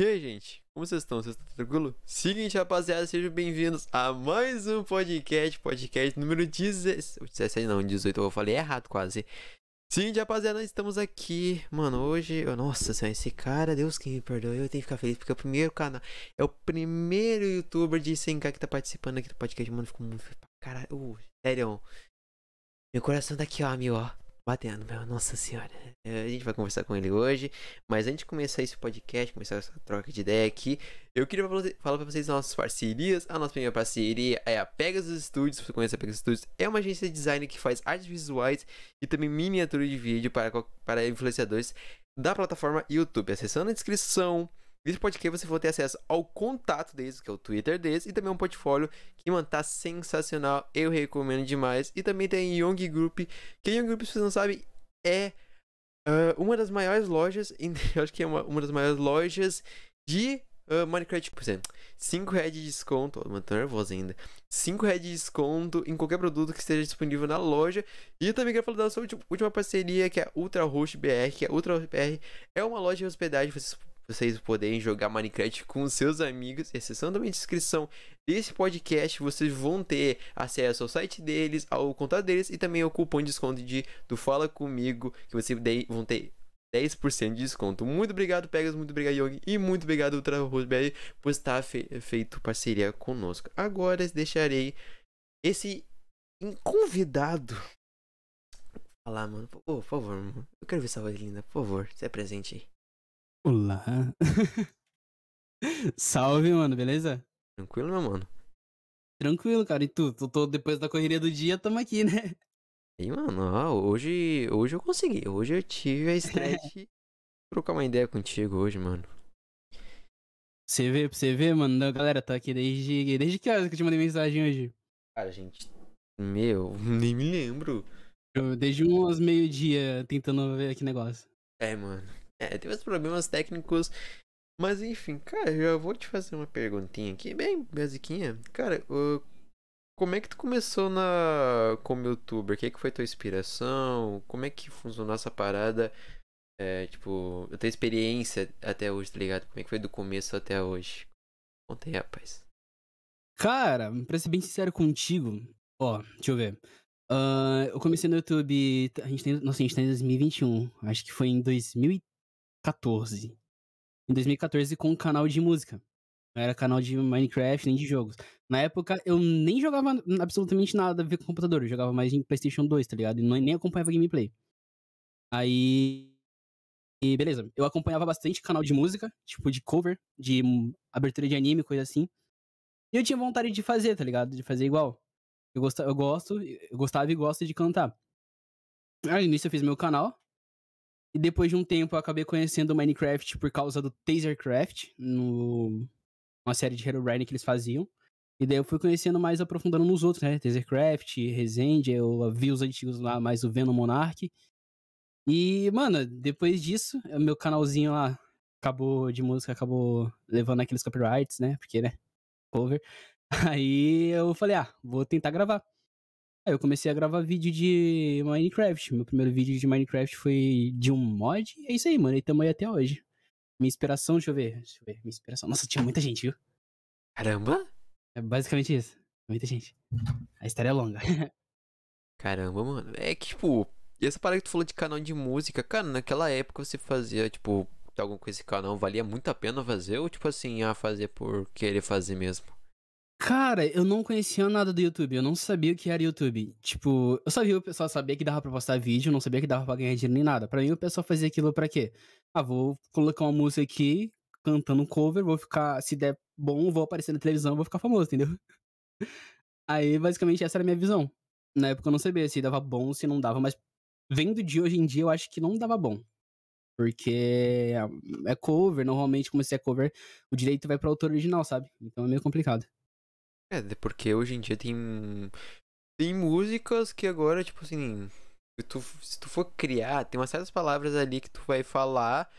E aí, gente? Como vocês estão? Vocês estão tranquilo? Seguinte, rapaziada, sejam bem-vindos a mais um podcast, podcast número 17, 17 não, 18, eu falei errado quase. Seguinte, rapaziada, nós estamos aqui, mano, hoje, eu, nossa senhora, esse cara, Deus que me perdoe, eu tenho que ficar feliz, porque é o primeiro canal, é o primeiro youtuber de 100k que tá participando aqui do podcast, mano, ficou muito, caralho, uh, sério, meu coração tá aqui, ó, meu, ó, batendo, meu, nossa senhora. É, a gente vai conversar com ele hoje, mas antes de começar esse podcast, começar essa troca de ideia aqui, eu queria falar pra vocês nossas parcerias. A nossa primeira parceria é a Pegasus Studios, se você conhece a Pegasus Studios, é uma agência de design que faz artes visuais e também miniatura de vídeo para, para influenciadores da plataforma YouTube. Acessando a descrição Nesse podcast você vai ter acesso ao contato deles, que é o Twitter deles, e também um portfólio que, mano, tá sensacional. Eu recomendo demais. E também tem Young Group, que a Young Group, se vocês não sabem, é uh, uma das maiores lojas, eu acho que é uma, uma das maiores lojas de uh, Minecraft, por exemplo. 5 reais de desconto, mano, tô nervoso ainda. 5 reais de desconto em qualquer produto que esteja disponível na loja. E também quero falar da sua última parceria, que é a Ultra Host BR, que é Ultra Host BR é uma loja de hospedagem, vocês vocês poderem jogar Minecraft com seus amigos. Exceção da descrição desse podcast, vocês vão ter acesso ao site deles, ao contato deles e também ao cupom de desconto de, do Fala Comigo, que vocês vão ter 10% de desconto. Muito obrigado, Pegas, muito obrigado, Yogi, e muito obrigado, Ultra Rosberg, por estar fe feito parceria conosco. Agora deixarei esse convidado falar, mano. por favor, mano. Eu quero ver essa voz linda, por favor, se apresente aí. Olá. Salve, mano, beleza? Tranquilo, meu mano? Tranquilo, cara. E tu? Tu tô depois da correria do dia, tamo aqui, né? E, mano, ó, hoje, hoje eu consegui. Hoje eu tive a estreia de trocar uma ideia contigo hoje, mano. Você vê, você vê, mano. Não, galera, tô aqui desde. Desde que horas que eu te mandei mensagem hoje? Cara, gente. Meu, nem me lembro. Eu, desde uns meio-dia tentando ver aqui negócio. É, mano. É, tem uns problemas técnicos. Mas enfim, cara, eu vou te fazer uma perguntinha aqui, bem basiquinha. Cara, como é que tu começou na como youtuber? O que, é que foi tua inspiração? Como é que funcionou essa parada? É, tipo, a tua experiência até hoje, tá ligado? Como é que foi do começo até hoje? Conta aí, rapaz. Cara, pra ser bem sincero contigo, ó, deixa eu ver. Uh, eu comecei no YouTube. A gente tem, nossa, a gente tá em 2021. Acho que foi em 2014. Em 2014 com um canal de música. Não era canal de Minecraft nem de jogos. Na época eu nem jogava absolutamente nada a ver com computador. Eu jogava mais em PlayStation 2, tá ligado? E nem acompanhava gameplay. Aí. E beleza. Eu acompanhava bastante canal de música, tipo de cover, de abertura de anime, coisa assim. E eu tinha vontade de fazer, tá ligado? De fazer igual. Eu, gosto, eu gosto, eu gostava e gosto de cantar. Aí, no início eu fiz meu canal. E depois de um tempo eu acabei conhecendo o Minecraft por causa do Tasercraft, no uma série de Herobrine que eles faziam. E daí eu fui conhecendo mais, aprofundando nos outros, né? Tasercraft, Resende, eu vi os antigos lá, mais o Venom Monarch. E, mano, depois disso, meu canalzinho lá acabou de música, acabou levando aqueles copyrights, né? Porque, né? Cover. Aí eu falei, ah, vou tentar gravar. Aí eu comecei a gravar vídeo de Minecraft. Meu primeiro vídeo de Minecraft foi de um mod. E é isso aí, mano. E tamo aí até hoje. Minha inspiração, deixa eu ver. Deixa eu ver. Minha inspiração. Nossa, tinha muita gente, viu? Caramba! É basicamente isso. Muita gente. A história é longa. Caramba, mano. É que, tipo, e essa parada que tu falou de canal de música, cara, naquela época você fazia, tipo, alguma com esse canal, valia muito a pena fazer? Ou, tipo assim, a fazer por querer fazer mesmo? Cara, eu não conhecia nada do YouTube, eu não sabia o que era YouTube. Tipo, eu sabia o pessoal sabia que dava pra postar vídeo, não sabia que dava pra ganhar dinheiro nem nada. Pra mim, o pessoal fazia aquilo pra quê? Ah, vou colocar uma música aqui, cantando um cover, vou ficar, se der bom, vou aparecer na televisão, vou ficar famoso, entendeu? Aí, basicamente, essa era a minha visão. Na época eu não sabia se dava bom, se não dava, mas vendo de hoje em dia, eu acho que não dava bom. Porque é cover, normalmente, como se é cover, o direito vai pro autor original, sabe? Então é meio complicado. É, porque hoje em dia tem. Tem músicas que agora, tipo assim. Se tu, se tu for criar, tem umas certas palavras ali que tu vai falar.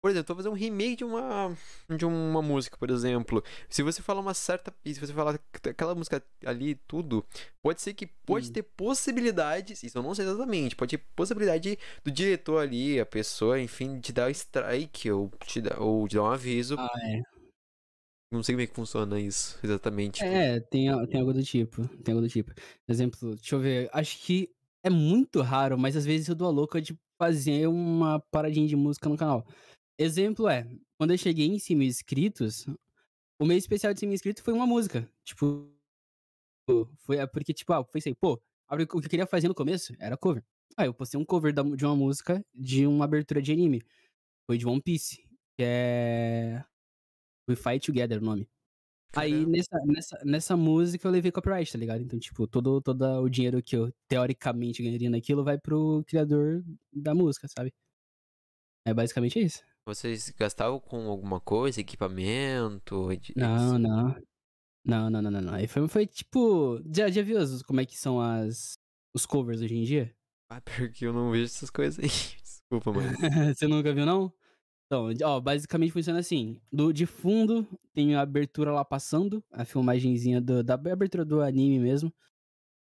Por exemplo, tu vai fazer um remake de uma, de uma música, por exemplo. Se você falar uma certa. Se você falar aquela música ali, tudo, pode ser que pode hum. ter possibilidades. Isso eu não sei exatamente. Pode ter possibilidade do diretor ali, a pessoa, enfim, te dar strike ou te dar, ou te dar um aviso. Ah, é. Não sei como é que funciona isso exatamente. Tipo... É, tem, tem algo do tipo. Tem algo do tipo. Exemplo, deixa eu ver. Acho que é muito raro, mas às vezes eu dou a louca de fazer uma paradinha de música no canal. Exemplo é, quando eu cheguei em 100 mil inscritos, o mês especial de 100 mil inscritos foi uma música. Tipo, foi é porque, tipo, ah, eu pensei, pô, o que eu queria fazer no começo era cover. Aí eu postei um cover de uma música de uma abertura de anime. Foi de One Piece, que é We Fight Together o nome. Caramba. Aí nessa, nessa, nessa música eu levei copyright, tá ligado? Então, tipo, todo, todo o dinheiro que eu teoricamente ganharia naquilo vai pro criador da música, sabe? É basicamente isso. Vocês gastavam com alguma coisa, equipamento? Não, não. Não, não, não, não, não. Aí foi, foi tipo. Já, já viu como é que são as, os covers hoje em dia? Ah, porque eu não vejo essas coisas aí. Desculpa, mano. Você nunca viu, não? Então, ó, basicamente funciona assim. Do, de fundo tem a abertura lá passando, a filmagenzinha do, da abertura do anime mesmo.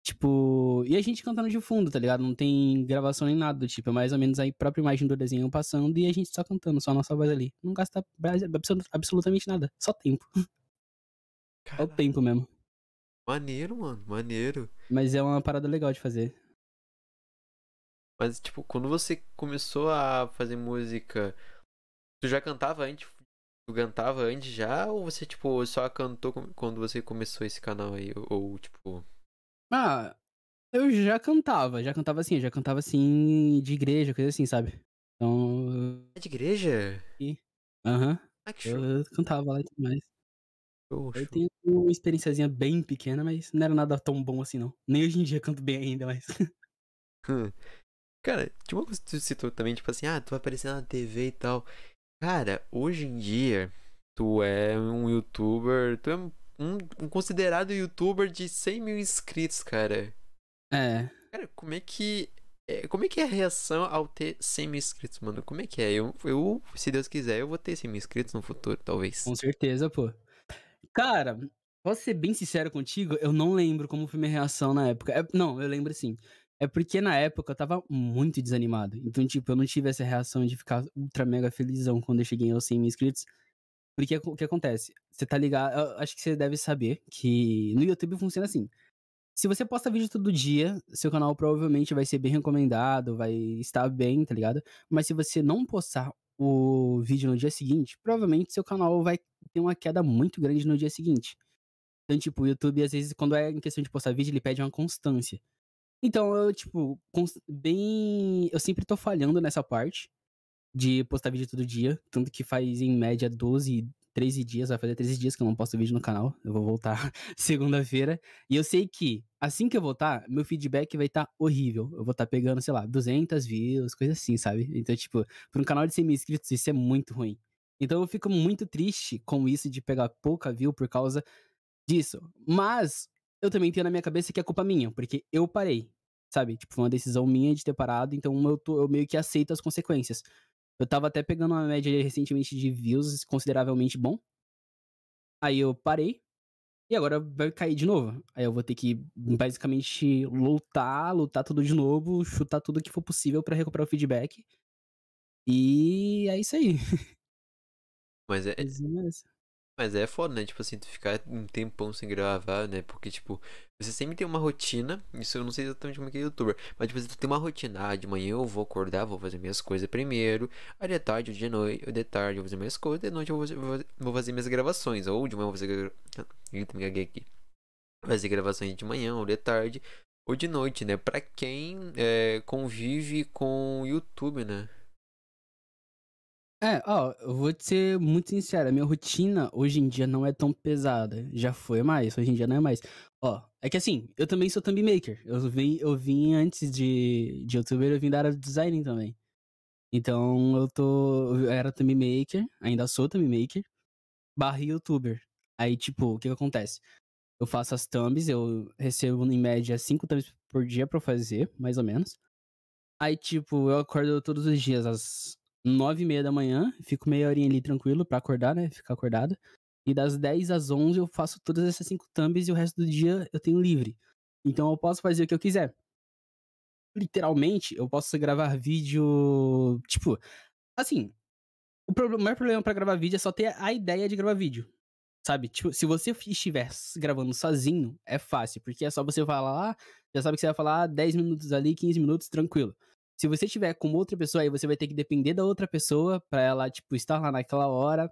Tipo, e a gente cantando de fundo, tá ligado? Não tem gravação nem nada do tipo, é mais ou menos a própria imagem do desenho passando e a gente só cantando, só a nossa voz ali. Não gasta absolutamente nada, só tempo. Só o tempo mesmo. Maneiro, mano, maneiro. Mas é uma parada legal de fazer. Mas, tipo, quando você começou a fazer música, Tu já cantava antes? Tu cantava antes já? Ou você, tipo, só cantou quando você começou esse canal aí? Ou, tipo. Ah, eu já cantava, já cantava assim, já cantava assim de igreja, coisa assim, sabe? Então. É de igreja? Aham. Uhum. Ah, que show. Eu cantava lá e tudo mais. Show, eu tenho uma experiênciazinha bem pequena, mas não era nada tão bom assim, não. Nem hoje em dia canto bem ainda, mas. Hum. Cara, tinha uma coisa que tu citou também, tipo assim, ah, tu vai aparecer na TV e tal. Cara, hoje em dia, tu é um youtuber. Tu é um, um considerado youtuber de 100 mil inscritos, cara. É. Cara, como é que é, como é que é a reação ao ter 100 mil inscritos, mano? Como é que é? Eu, eu, se Deus quiser, eu vou ter 100 mil inscritos no futuro, talvez. Com certeza, pô. Cara, posso ser bem sincero contigo? Eu não lembro como foi minha reação na época. É, não, eu lembro sim. É porque na época eu tava muito desanimado. Então, tipo, eu não tive essa reação de ficar ultra mega felizão quando eu cheguei aos 100 mil inscritos. Porque o que acontece? Você tá ligado? Eu acho que você deve saber que no YouTube funciona assim. Se você posta vídeo todo dia, seu canal provavelmente vai ser bem recomendado, vai estar bem, tá ligado? Mas se você não postar o vídeo no dia seguinte, provavelmente seu canal vai ter uma queda muito grande no dia seguinte. Então, tipo, o YouTube, às vezes, quando é em questão de postar vídeo, ele pede uma constância. Então, eu, tipo, bem. Eu sempre tô falhando nessa parte de postar vídeo todo dia. Tanto que faz em média 12, 13 dias, vai fazer 13 dias que eu não posto vídeo no canal. Eu vou voltar segunda-feira. E eu sei que, assim que eu voltar, meu feedback vai estar tá horrível. Eu vou estar tá pegando, sei lá, 200 views, coisa assim, sabe? Então, tipo, para um canal de 100 mil inscritos, isso é muito ruim. Então eu fico muito triste com isso de pegar pouca view por causa disso. Mas eu também tenho na minha cabeça que é culpa minha, porque eu parei, sabe? Tipo, foi uma decisão minha de ter parado, então eu, tô, eu meio que aceito as consequências. Eu tava até pegando uma média recentemente de views consideravelmente bom. Aí eu parei. E agora vai cair de novo. Aí eu vou ter que basicamente lutar, lutar tudo de novo, chutar tudo que for possível para recuperar o feedback. E é isso aí. Mas é. Mas é foda, né? Tipo assim, tu ficar um tempão sem gravar, né? Porque, tipo, você sempre tem uma rotina. Isso eu não sei exatamente como é que é youtuber. Mas, tipo, tu tem uma rotina. Ah, de manhã eu vou acordar, vou fazer minhas coisas primeiro. Aí de tarde, de noite, de tarde eu vou fazer minhas coisas. De noite eu vou fazer, vou fazer minhas gravações. Ou de manhã eu vou fazer. Eita, me gaguei aqui. Fazer gravações de manhã, ou de tarde, ou de noite, né? Pra quem é, convive com o YouTube, né? É, ó, eu vou te ser muito sincero, a minha rotina hoje em dia não é tão pesada. Já foi mais, hoje em dia não é mais. Ó, é que assim, eu também sou thumb maker. Eu vim, eu vim antes de, de youtuber, eu vim da área de design também. Então eu tô. Eu era thumb maker, ainda sou thumb maker, barra youtuber. Aí, tipo, o que, que acontece? Eu faço as thumbs, eu recebo em média 5 thumbs por dia pra fazer, mais ou menos. Aí, tipo, eu acordo todos os dias às nove e meia da manhã, fico meia horinha ali tranquilo pra acordar, né? Ficar acordado. E das 10 às 11 eu faço todas essas cinco thumbs e o resto do dia eu tenho livre. Então eu posso fazer o que eu quiser. Literalmente, eu posso gravar vídeo. Tipo, assim. O, problema, o maior problema pra gravar vídeo é só ter a ideia de gravar vídeo. Sabe? Tipo, se você estiver gravando sozinho, é fácil, porque é só você falar lá, já sabe que você vai falar 10 minutos ali, 15 minutos, tranquilo. Se você tiver com outra pessoa, aí você vai ter que depender da outra pessoa para ela, tipo, estar lá naquela hora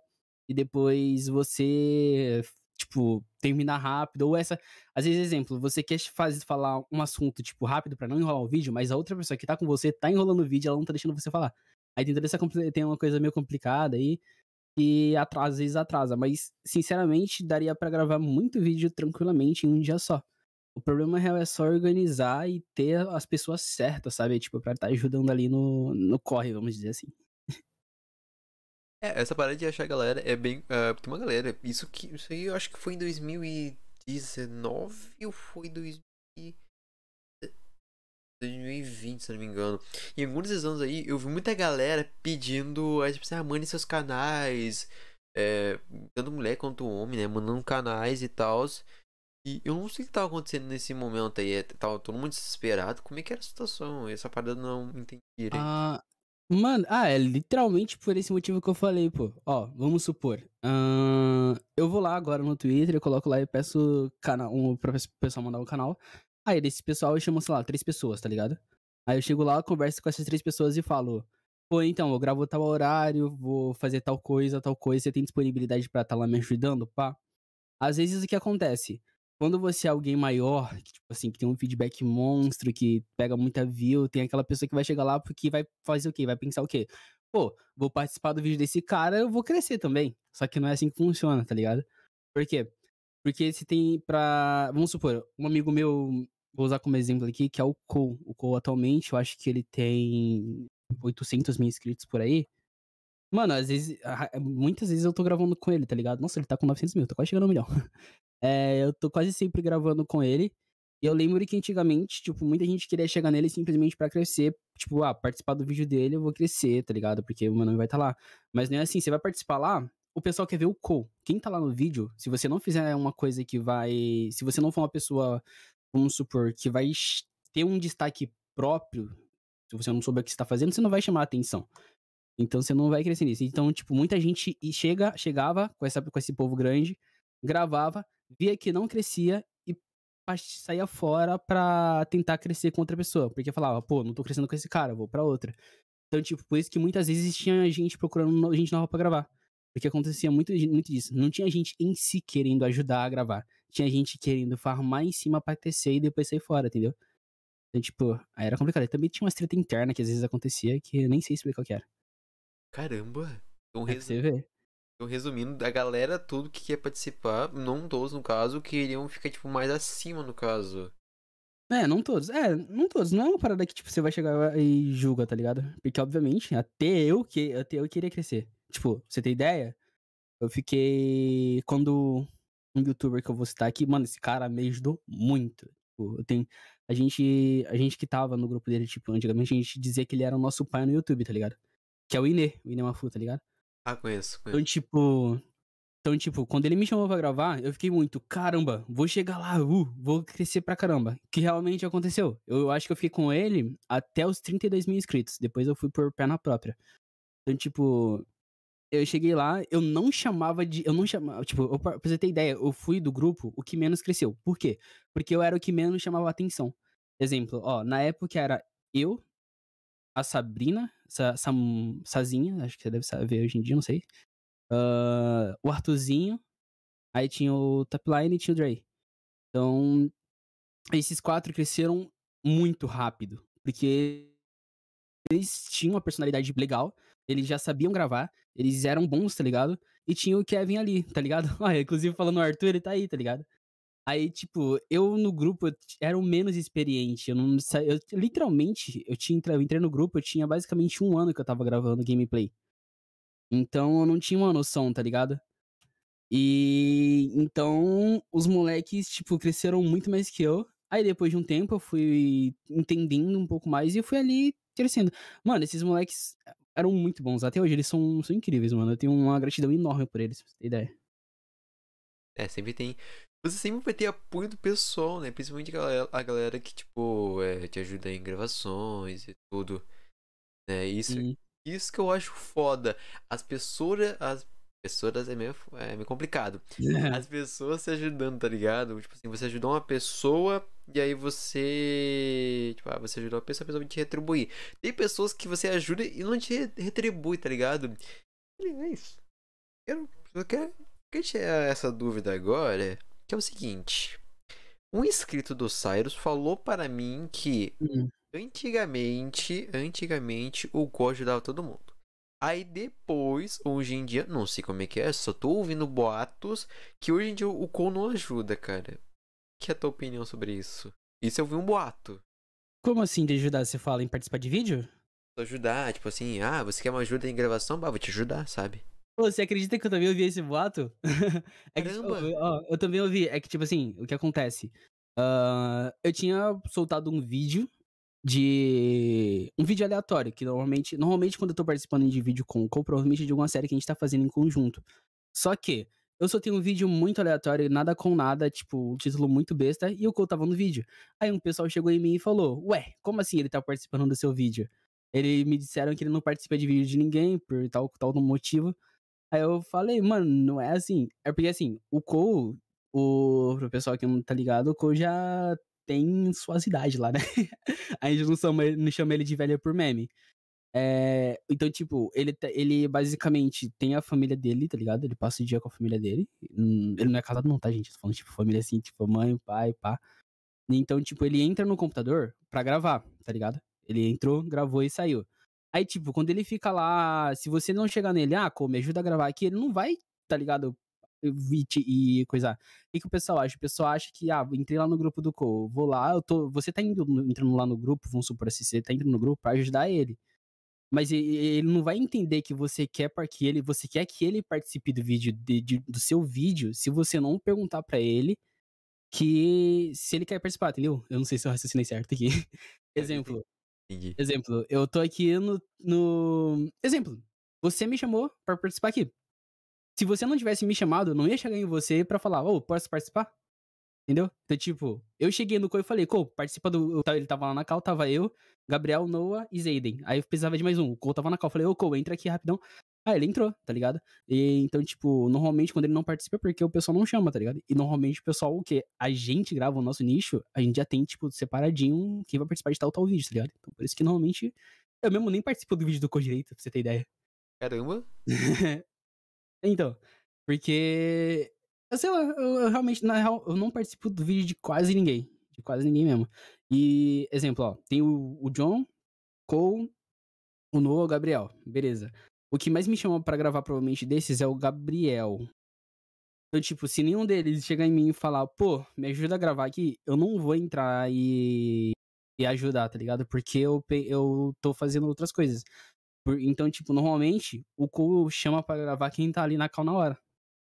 e depois você, tipo, terminar rápido. Ou essa. Às vezes, exemplo, você quer fazer, falar um assunto, tipo, rápido para não enrolar o vídeo, mas a outra pessoa que tá com você tá enrolando o vídeo, ela não tá deixando você falar. Aí tem toda essa tem uma coisa meio complicada aí. E atrasa, às vezes atrasa. Mas, sinceramente, daria para gravar muito vídeo tranquilamente em um dia só. O problema real é só organizar e ter as pessoas certas, sabe? Tipo, pra estar tá ajudando ali no, no corre, vamos dizer assim. É, essa parada de achar galera é bem. Uh, tem uma galera. Isso, que, isso aí eu acho que foi em 2019 ou foi 2020, se não me engano. Em alguns desses anos aí, eu vi muita galera pedindo, tipo assim, ah, mande seus canais. É, tanto mulher quanto homem, né? Mandando canais e tal. E eu não sei o que tava acontecendo nesse momento aí. É, tava todo mundo desesperado. Como é que era a situação? Essa parada não entendi direito. Ah, mano, ah, é literalmente por esse motivo que eu falei, pô. Ó, vamos supor. Uh, eu vou lá agora no Twitter, eu coloco lá e peço canal, um, pra pessoal mandar um canal. Aí desse pessoal eu chamo, sei lá, três pessoas, tá ligado? Aí eu chego lá, converso com essas três pessoas e falo. Pô, então, eu gravo tal horário, vou fazer tal coisa, tal coisa, você tem disponibilidade para estar tá lá me ajudando, pá? Às vezes o que acontece? Quando você é alguém maior, que, tipo assim, que tem um feedback monstro, que pega muita view, tem aquela pessoa que vai chegar lá porque vai fazer o quê? Vai pensar o quê? Pô, vou participar do vídeo desse cara, eu vou crescer também. Só que não é assim que funciona, tá ligado? Por quê? Porque se tem pra. Vamos supor, um amigo meu, vou usar como exemplo aqui, que é o Cole. O Cole atualmente, eu acho que ele tem 800 mil inscritos por aí. Mano, às vezes, muitas vezes eu tô gravando com ele, tá ligado? Nossa, ele tá com 900 mil, tô quase chegando a um milhão. É, eu tô quase sempre gravando com ele. E eu lembro que antigamente, tipo, muita gente queria chegar nele simplesmente para crescer. Tipo, ah, participar do vídeo dele, eu vou crescer, tá ligado? Porque o meu nome vai estar tá lá. Mas não é assim, você vai participar lá, o pessoal quer ver o co. Quem tá lá no vídeo, se você não fizer uma coisa que vai. Se você não for uma pessoa, vamos supor, que vai ter um destaque próprio, se você não souber o que você tá fazendo, você não vai chamar a atenção. Então você não vai crescer nisso. Então, tipo, muita gente chega, chegava com, essa, com esse povo grande, gravava, via que não crescia saía fora pra tentar crescer com outra pessoa. Porque falava, pô, não tô crescendo com esse cara, vou pra outra. Então, tipo, por isso que muitas vezes tinha gente procurando gente nova pra gravar. Porque acontecia muito, muito disso. Não tinha gente em si querendo ajudar a gravar. Tinha gente querendo farmar em cima pra crescer e depois sair fora, entendeu? Então, tipo, aí era complicado. E também tinha uma treta interna que às vezes acontecia que eu nem sei explicar o que era. Caramba! Então, é Então, resumindo, a galera, tudo que quer participar, não todos no caso, queriam ficar, tipo, mais acima no caso. É, não todos. É, não todos. Não é uma parada que, tipo, você vai chegar e julga, tá ligado? Porque, obviamente, até eu que até eu queria crescer. Tipo, você tem ideia? Eu fiquei. Quando um youtuber que eu vou citar aqui, mano, esse cara me ajudou muito. Tipo, eu tenho. A gente. A gente que tava no grupo dele, tipo, antigamente a gente dizia que ele era o nosso pai no YouTube, tá ligado? Que é o Inê, o Inê Mafu, tá ligado? Ah, conheço, conheço. Então, tipo. Então, tipo, quando ele me chamou pra gravar, eu fiquei muito, caramba, vou chegar lá, uh, vou crescer pra caramba. Que realmente aconteceu. Eu acho que eu fiquei com ele até os 32 mil inscritos. Depois eu fui por perna própria. Então, tipo, eu cheguei lá, eu não chamava de. Eu não chamava. Tipo, eu, pra você ter ideia, eu fui do grupo o que menos cresceu. Por quê? Porque eu era o que menos chamava atenção. Exemplo, ó, na época era eu, a Sabrina, essa, essa Sazinha, acho que você deve saber hoje em dia, não sei. Uh, o Arthurzinho, aí tinha o Tapline e tinha o Dre. Então, esses quatro cresceram muito rápido, porque eles tinham uma personalidade legal, eles já sabiam gravar, eles eram bons, tá ligado? E tinha o Kevin ali, tá ligado? Olha, inclusive falando o Arthur, ele tá aí, tá ligado? Aí, tipo, eu no grupo eu era o menos experiente. Eu não eu, literalmente, eu tinha eu entrei no grupo, eu tinha basicamente um ano que eu tava gravando gameplay. Então eu não tinha uma noção, tá ligado? E então os moleques, tipo, cresceram muito mais que eu. Aí depois de um tempo eu fui entendendo um pouco mais e eu fui ali crescendo. Mano, esses moleques eram muito bons. Até hoje eles são, são incríveis, mano. Eu tenho uma gratidão enorme por eles, pra você ter ideia. É, sempre tem você sempre vai ter apoio do pessoal, né? Principalmente a galera, a galera que, tipo, é, te ajuda em gravações e tudo. Né? Isso, isso que eu acho foda. As pessoas. As pessoas é meio, é meio complicado. As pessoas se ajudando, tá ligado? Tipo assim, você ajudou uma pessoa e aí você. Tipo, ah, você ajudou uma pessoa, a pessoa vai te retribuir. Tem pessoas que você ajuda e não te retribui, tá ligado? É isso. Eu, eu quero. Eu quero tirar essa dúvida agora que é o seguinte. Um inscrito do Cyrus falou para mim que hum. antigamente, antigamente o Go ajudava todo mundo. Aí depois, hoje em dia, não sei como é que é, só tô ouvindo boatos que hoje em dia o Cole não ajuda, cara. Que é a tua opinião sobre isso? Isso eu vi um boato. Como assim de ajudar? Você fala em participar de vídeo? Ajudar, tipo assim, ah, você quer uma ajuda em gravação? Bah, vou te ajudar, sabe? Pô, você acredita que eu também ouvi esse boato? é que, tipo, ó, eu também ouvi. É que, tipo assim, o que acontece? Uh, eu tinha soltado um vídeo de. Um vídeo aleatório, que normalmente. Normalmente, quando eu tô participando de vídeo com o provavelmente é de alguma série que a gente tá fazendo em conjunto. Só que eu soltei um vídeo muito aleatório, nada com nada, tipo, um título muito besta, e o Cole tava no vídeo. Aí um pessoal chegou em mim e falou: Ué, como assim ele tá participando do seu vídeo? Ele me disseram que ele não participa de vídeo de ninguém, por tal, tal motivo. Aí eu falei, mano, não é assim. É porque assim, o Cole, o, pro pessoal que não tá ligado, o Cole já tem suas idades lá, né? A gente não chama, não chama ele de velho por meme. É, então, tipo, ele, ele basicamente tem a família dele, tá ligado? Ele passa o dia com a família dele. Hum, ele não é casado, não, tá, gente? Tô falando, tipo, família assim, tipo, mãe, pai, pá. Então, tipo, ele entra no computador pra gravar, tá ligado? Ele entrou, gravou e saiu. Aí, tipo, quando ele fica lá, se você não chegar nele, ah, como me ajuda a gravar aqui, ele não vai, tá ligado? E coisa. O que, que o pessoal acha? O pessoal acha que, ah, entrei lá no grupo do Co, vou lá, eu tô. Você tá indo, entrando lá no grupo, vamos supor assim, você tá entrando no grupo pra ajudar ele. Mas ele não vai entender que você quer que ele, você quer que ele participe do vídeo, de, de, do seu vídeo, se você não perguntar para ele que se ele quer participar, entendeu? Eu não sei se eu raciocinei certo aqui. exemplo. Entendi. Exemplo, eu tô aqui no, no. Exemplo, você me chamou pra participar aqui. Se você não tivesse me chamado, eu não ia chegar em você pra falar, ô, posso participar? Entendeu? Então, tipo, eu cheguei no Co e falei, Co, participa do. Ele tava lá na cal, tava eu, Gabriel, Noah e Zayden. Aí eu precisava de mais um. O Co tava na cal. Eu falei, ô, Co, entra aqui rapidão. Ah, ele entrou, tá ligado? E então, tipo, normalmente quando ele não participa é porque o pessoal não chama, tá ligado? E normalmente o pessoal, o que a gente grava o nosso nicho, a gente já tem, tipo, separadinho quem vai participar de tal tal vídeo, tá ligado? Então, por isso que normalmente eu mesmo nem participo do vídeo do Codireito, pra você ter ideia. Caramba. então, porque. Sei lá, eu, eu, realmente, na real, eu não participo do vídeo de quase ninguém. De quase ninguém mesmo. E, exemplo, ó, tem o, o John, Cole, o Noah, o Gabriel. Beleza. O que mais me chama para gravar provavelmente desses é o Gabriel. Então, tipo, se nenhum deles chegar em mim e falar, pô, me ajuda a gravar aqui, eu não vou entrar e, e ajudar, tá ligado? Porque eu, eu tô fazendo outras coisas. Então, tipo, normalmente o Cole chama para gravar quem tá ali na cal na hora.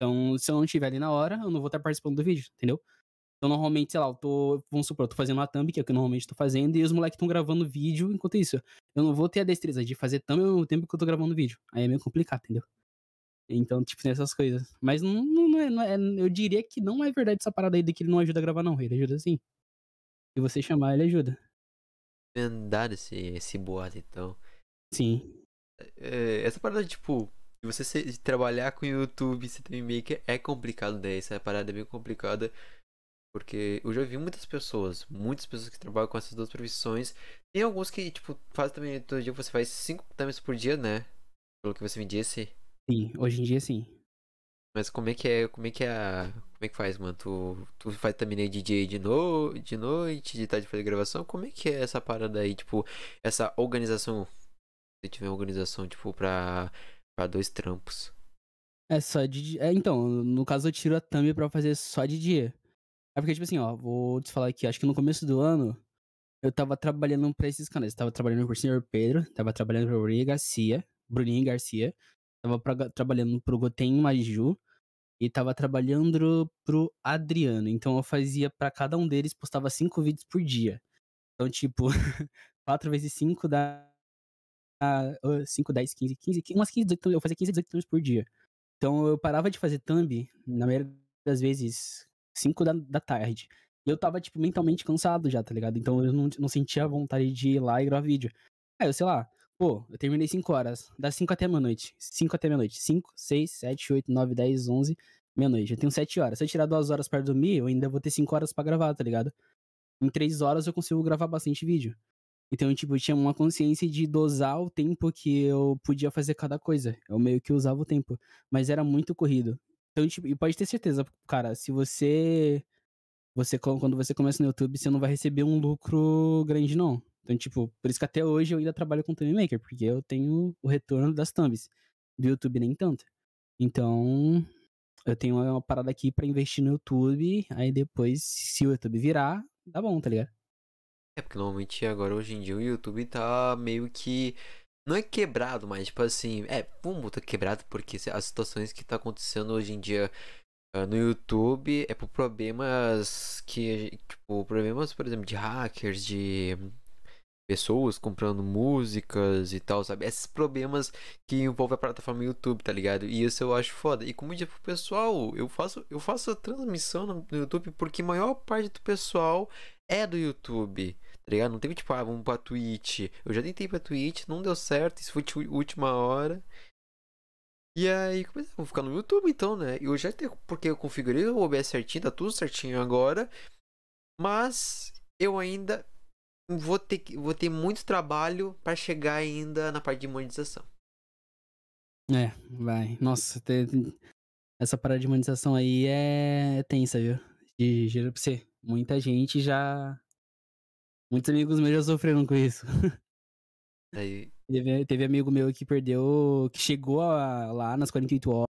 Então, se eu não estiver ali na hora, eu não vou estar participando do vídeo, entendeu? Então, normalmente, sei lá, eu tô, vamos supor, eu tô fazendo uma thumb, que é o que eu normalmente tô fazendo, e os moleques estão gravando vídeo enquanto isso. Eu não vou ter a destreza de fazer thumb ao mesmo tempo que eu tô gravando vídeo. Aí é meio complicado, entendeu? Então, tipo, tem essas coisas. Mas não, não, é, não é, eu diria que não é verdade essa parada aí de que ele não ajuda a gravar, não. Ele ajuda sim. Se você chamar, ele ajuda. Andar esse, esse boato, então. Sim. É, essa parada, tipo, você se, trabalhar com YouTube, você tem maker, é complicado, né? Essa parada é bem complicada. Porque eu já vi muitas pessoas, muitas pessoas que trabalham com essas duas profissões. Tem alguns que, tipo, fazem também todo dia, você faz cinco times por dia, né? Pelo que você me disse. Sim, hoje em dia sim. Mas como é que é, como é que é a, como é que faz, mano? Tu, tu faz também de dia de, no, de noite, de tarde fazer gravação? Como é que é essa parada aí, tipo, essa organização? Se tiver organização, tipo, pra, pra dois trampos. É só de é, então, no caso eu tiro a thumb pra fazer só de dia. É porque, tipo assim, ó, vou te falar aqui, acho que no começo do ano eu tava trabalhando pra esses canais. Eu tava trabalhando pro Senhor Pedro, tava trabalhando pro Bruninho Garcia, Bruninho Garcia, tava pra, trabalhando pro Goten Maju e tava trabalhando pro Adriano. Então eu fazia para cada um deles, postava cinco vídeos por dia. Então, tipo, 4 vezes 5 dá 5, 10, 15, 15, umas 15, 18, eu fazia 15, 18 thumbs por dia. Então eu parava de fazer thumb, na maioria das vezes, 5 da, da tarde. Eu tava, tipo, mentalmente cansado já, tá ligado? Então eu não, não sentia vontade de ir lá e gravar vídeo. Aí eu, sei lá, pô, eu terminei 5 horas, das 5 até meia-noite. 5 até meia-noite. 5, 6, 7, 8, 9, 10, 11, meia-noite. Eu tenho 7 horas. Se eu tirar 2 horas para dormir, eu ainda vou ter 5 horas para gravar, tá ligado? Em 3 horas eu consigo gravar bastante vídeo. Então, tipo, eu tinha uma consciência de dosar o tempo que eu podia fazer cada coisa. Eu meio que usava o tempo. Mas era muito corrido. Então, tipo, e pode ter certeza, cara, se você. Você, quando você começa no YouTube, você não vai receber um lucro grande, não. Então, tipo, por isso que até hoje eu ainda trabalho com Thumb Maker, porque eu tenho o retorno das thumbs. Do YouTube nem tanto. Então, eu tenho uma parada aqui para investir no YouTube, aí depois, se o YouTube virar, dá bom, tá ligado? É, porque normalmente agora, hoje em dia, o YouTube tá meio que. Não é quebrado, mas tipo assim. É, vamos botar quebrado porque as situações que tá acontecendo hoje em dia uh, no YouTube é por problemas que. Tipo, problemas, por exemplo, de hackers, de pessoas comprando músicas e tal, sabe? Esses problemas que envolvem a plataforma YouTube, tá ligado? E isso eu acho foda. E como eu disse pro pessoal, eu faço, eu faço a transmissão no YouTube porque a maior parte do pessoal é do YouTube. Tá ligado? Não teve tipo, ah, vamos pra Twitch. Eu já tentei pra Twitch, não deu certo, isso foi última hora. E aí, comecei, vou ficar no YouTube então, né? Eu já tenho, porque eu configurei o OBS certinho, tá tudo certinho agora. Mas eu ainda vou ter, vou ter muito trabalho para chegar ainda na parte de monetização. É, vai. Nossa, essa parada de monetização aí é tensa, viu? De giro pra você. Muita gente já Muitos amigos meus já sofreram com isso. Aí... Teve, teve amigo meu que perdeu, que chegou a, lá nas 48 horas.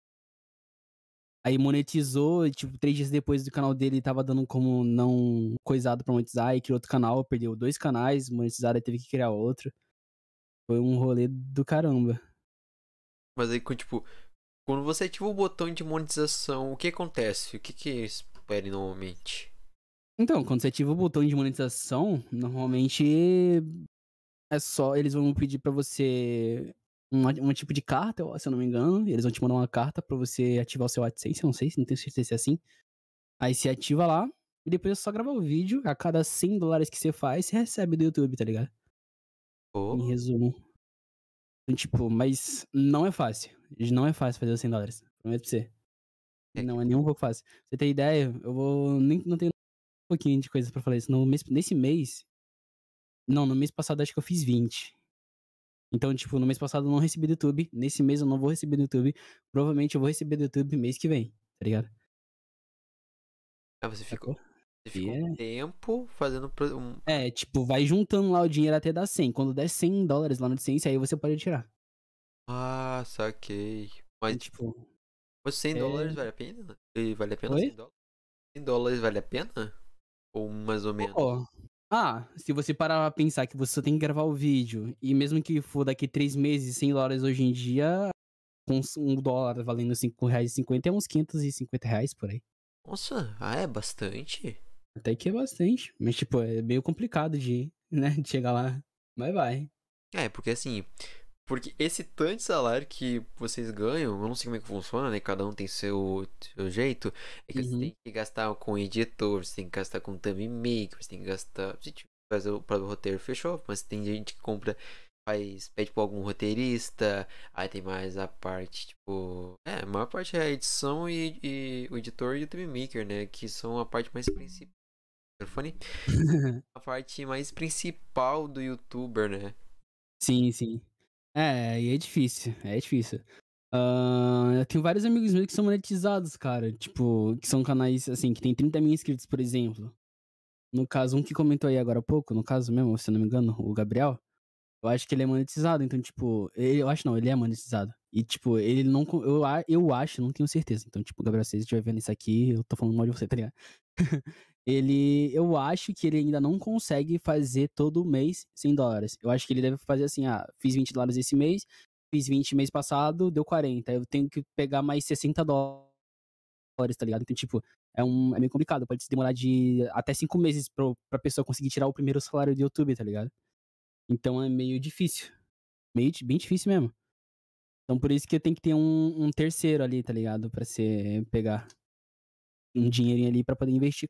Aí monetizou, tipo, três dias depois do canal dele tava dando como não coisado pra monetizar, e criou outro canal, perdeu dois canais, monetizado, aí teve que criar outro. Foi um rolê do caramba. Mas aí, tipo, quando você ativa o botão de monetização, o que acontece? O que que espere normalmente? Então, quando você ativa o botão de monetização, normalmente é só. Eles vão pedir pra você um, um tipo de carta, se eu não me engano. Eles vão te mandar uma carta pra você ativar o seu AdSense. Eu não sei, não tenho certeza se é assim. Aí você ativa lá. E depois é só gravar o vídeo. A cada 100 dólares que você faz, você recebe do YouTube, tá ligado? Pô, Em resumo. Então, tipo, mas não é fácil. Não é fácil fazer os 100 dólares. Prometo pra você. É Não é nem um pouco fácil. Pra você ter ideia, eu vou. Nem, não tenho pouquinho de coisa pra falar isso. No mês, nesse mês. Não, no mês passado acho que eu fiz 20. Então, tipo, no mês passado eu não recebi do YouTube. Nesse mês eu não vou receber do YouTube. Provavelmente eu vou receber do YouTube mês que vem, tá ligado? ah, você ficou, você ficou E um é- tempo fazendo um. É, tipo, vai juntando lá o dinheiro até dar 100. Quando der 100 dólares lá no AdSense, aí você pode tirar. Ah, saquei. Mas, Então, tipo, mas 100 é- dólares vale a pena? E vale a pena Oi? 100 dólares? 100 dólares vale a pena? Ou mais ou menos? Ó, Ah, se você parar pra pensar que você só tem que gravar o vídeo, e mesmo que for daqui três meses, 100 dólares hoje em dia, com um dólar valendo R$5,50 é uns 550 reais por aí. Nossa, ah, é bastante? Até que é bastante. Mas, tipo, é meio complicado de, né, de chegar lá. Mas vai. É, porque assim, porque esse tanto de salário que vocês ganham, eu não sei como é que funciona, né? Cada um tem seu, seu jeito. É que você Uhum. tem que gastar com editor, você tem que gastar com thumb maker, você tem que gastar. Se tipo, fazer o próprio roteiro, fechou. Mas tem gente que compra, faz, pede pra algum roteirista, aí tem mais a parte, tipo. É, a maior parte é a edição e, e o editor e o thumb maker, né? Que são a parte mais principal. Microfone? A parte mais principal do youtuber, né? sim, sim. É, e é difícil. É difícil. Ah, eu tenho vários amigos meus que são monetizados, cara. Tipo, que são canais, assim, que tem 30 mil inscritos, por exemplo. No caso, um que comentou aí agora há pouco, no caso mesmo, se não me engano, o Gabriel. Eu acho que ele é monetizado, então, tipo, ele- eu acho não, ele é monetizado. E, tipo, ele não. Eu, eu acho, não tenho certeza. Então, tipo, Gabriel, se você estiver vendo isso aqui, eu tô falando mal de você, tá ligado? ele. Eu acho que ele ainda não consegue fazer todo mês 100 dólares. Eu acho que ele deve fazer assim, ah, fiz 20 dólares esse mês, fiz 20 mês passado, deu 40. Eu tenho que pegar mais 60 dólares, tá ligado? Então, tipo, é, um, é meio complicado. Pode demorar de até 5 meses pro, pra pessoa conseguir tirar o primeiro salário do YouTube, tá ligado? Então é meio difícil. Meio, bem difícil mesmo. Então por isso que tem que ter um, um terceiro ali, tá ligado? Pra você pegar um dinheirinho ali pra poder investir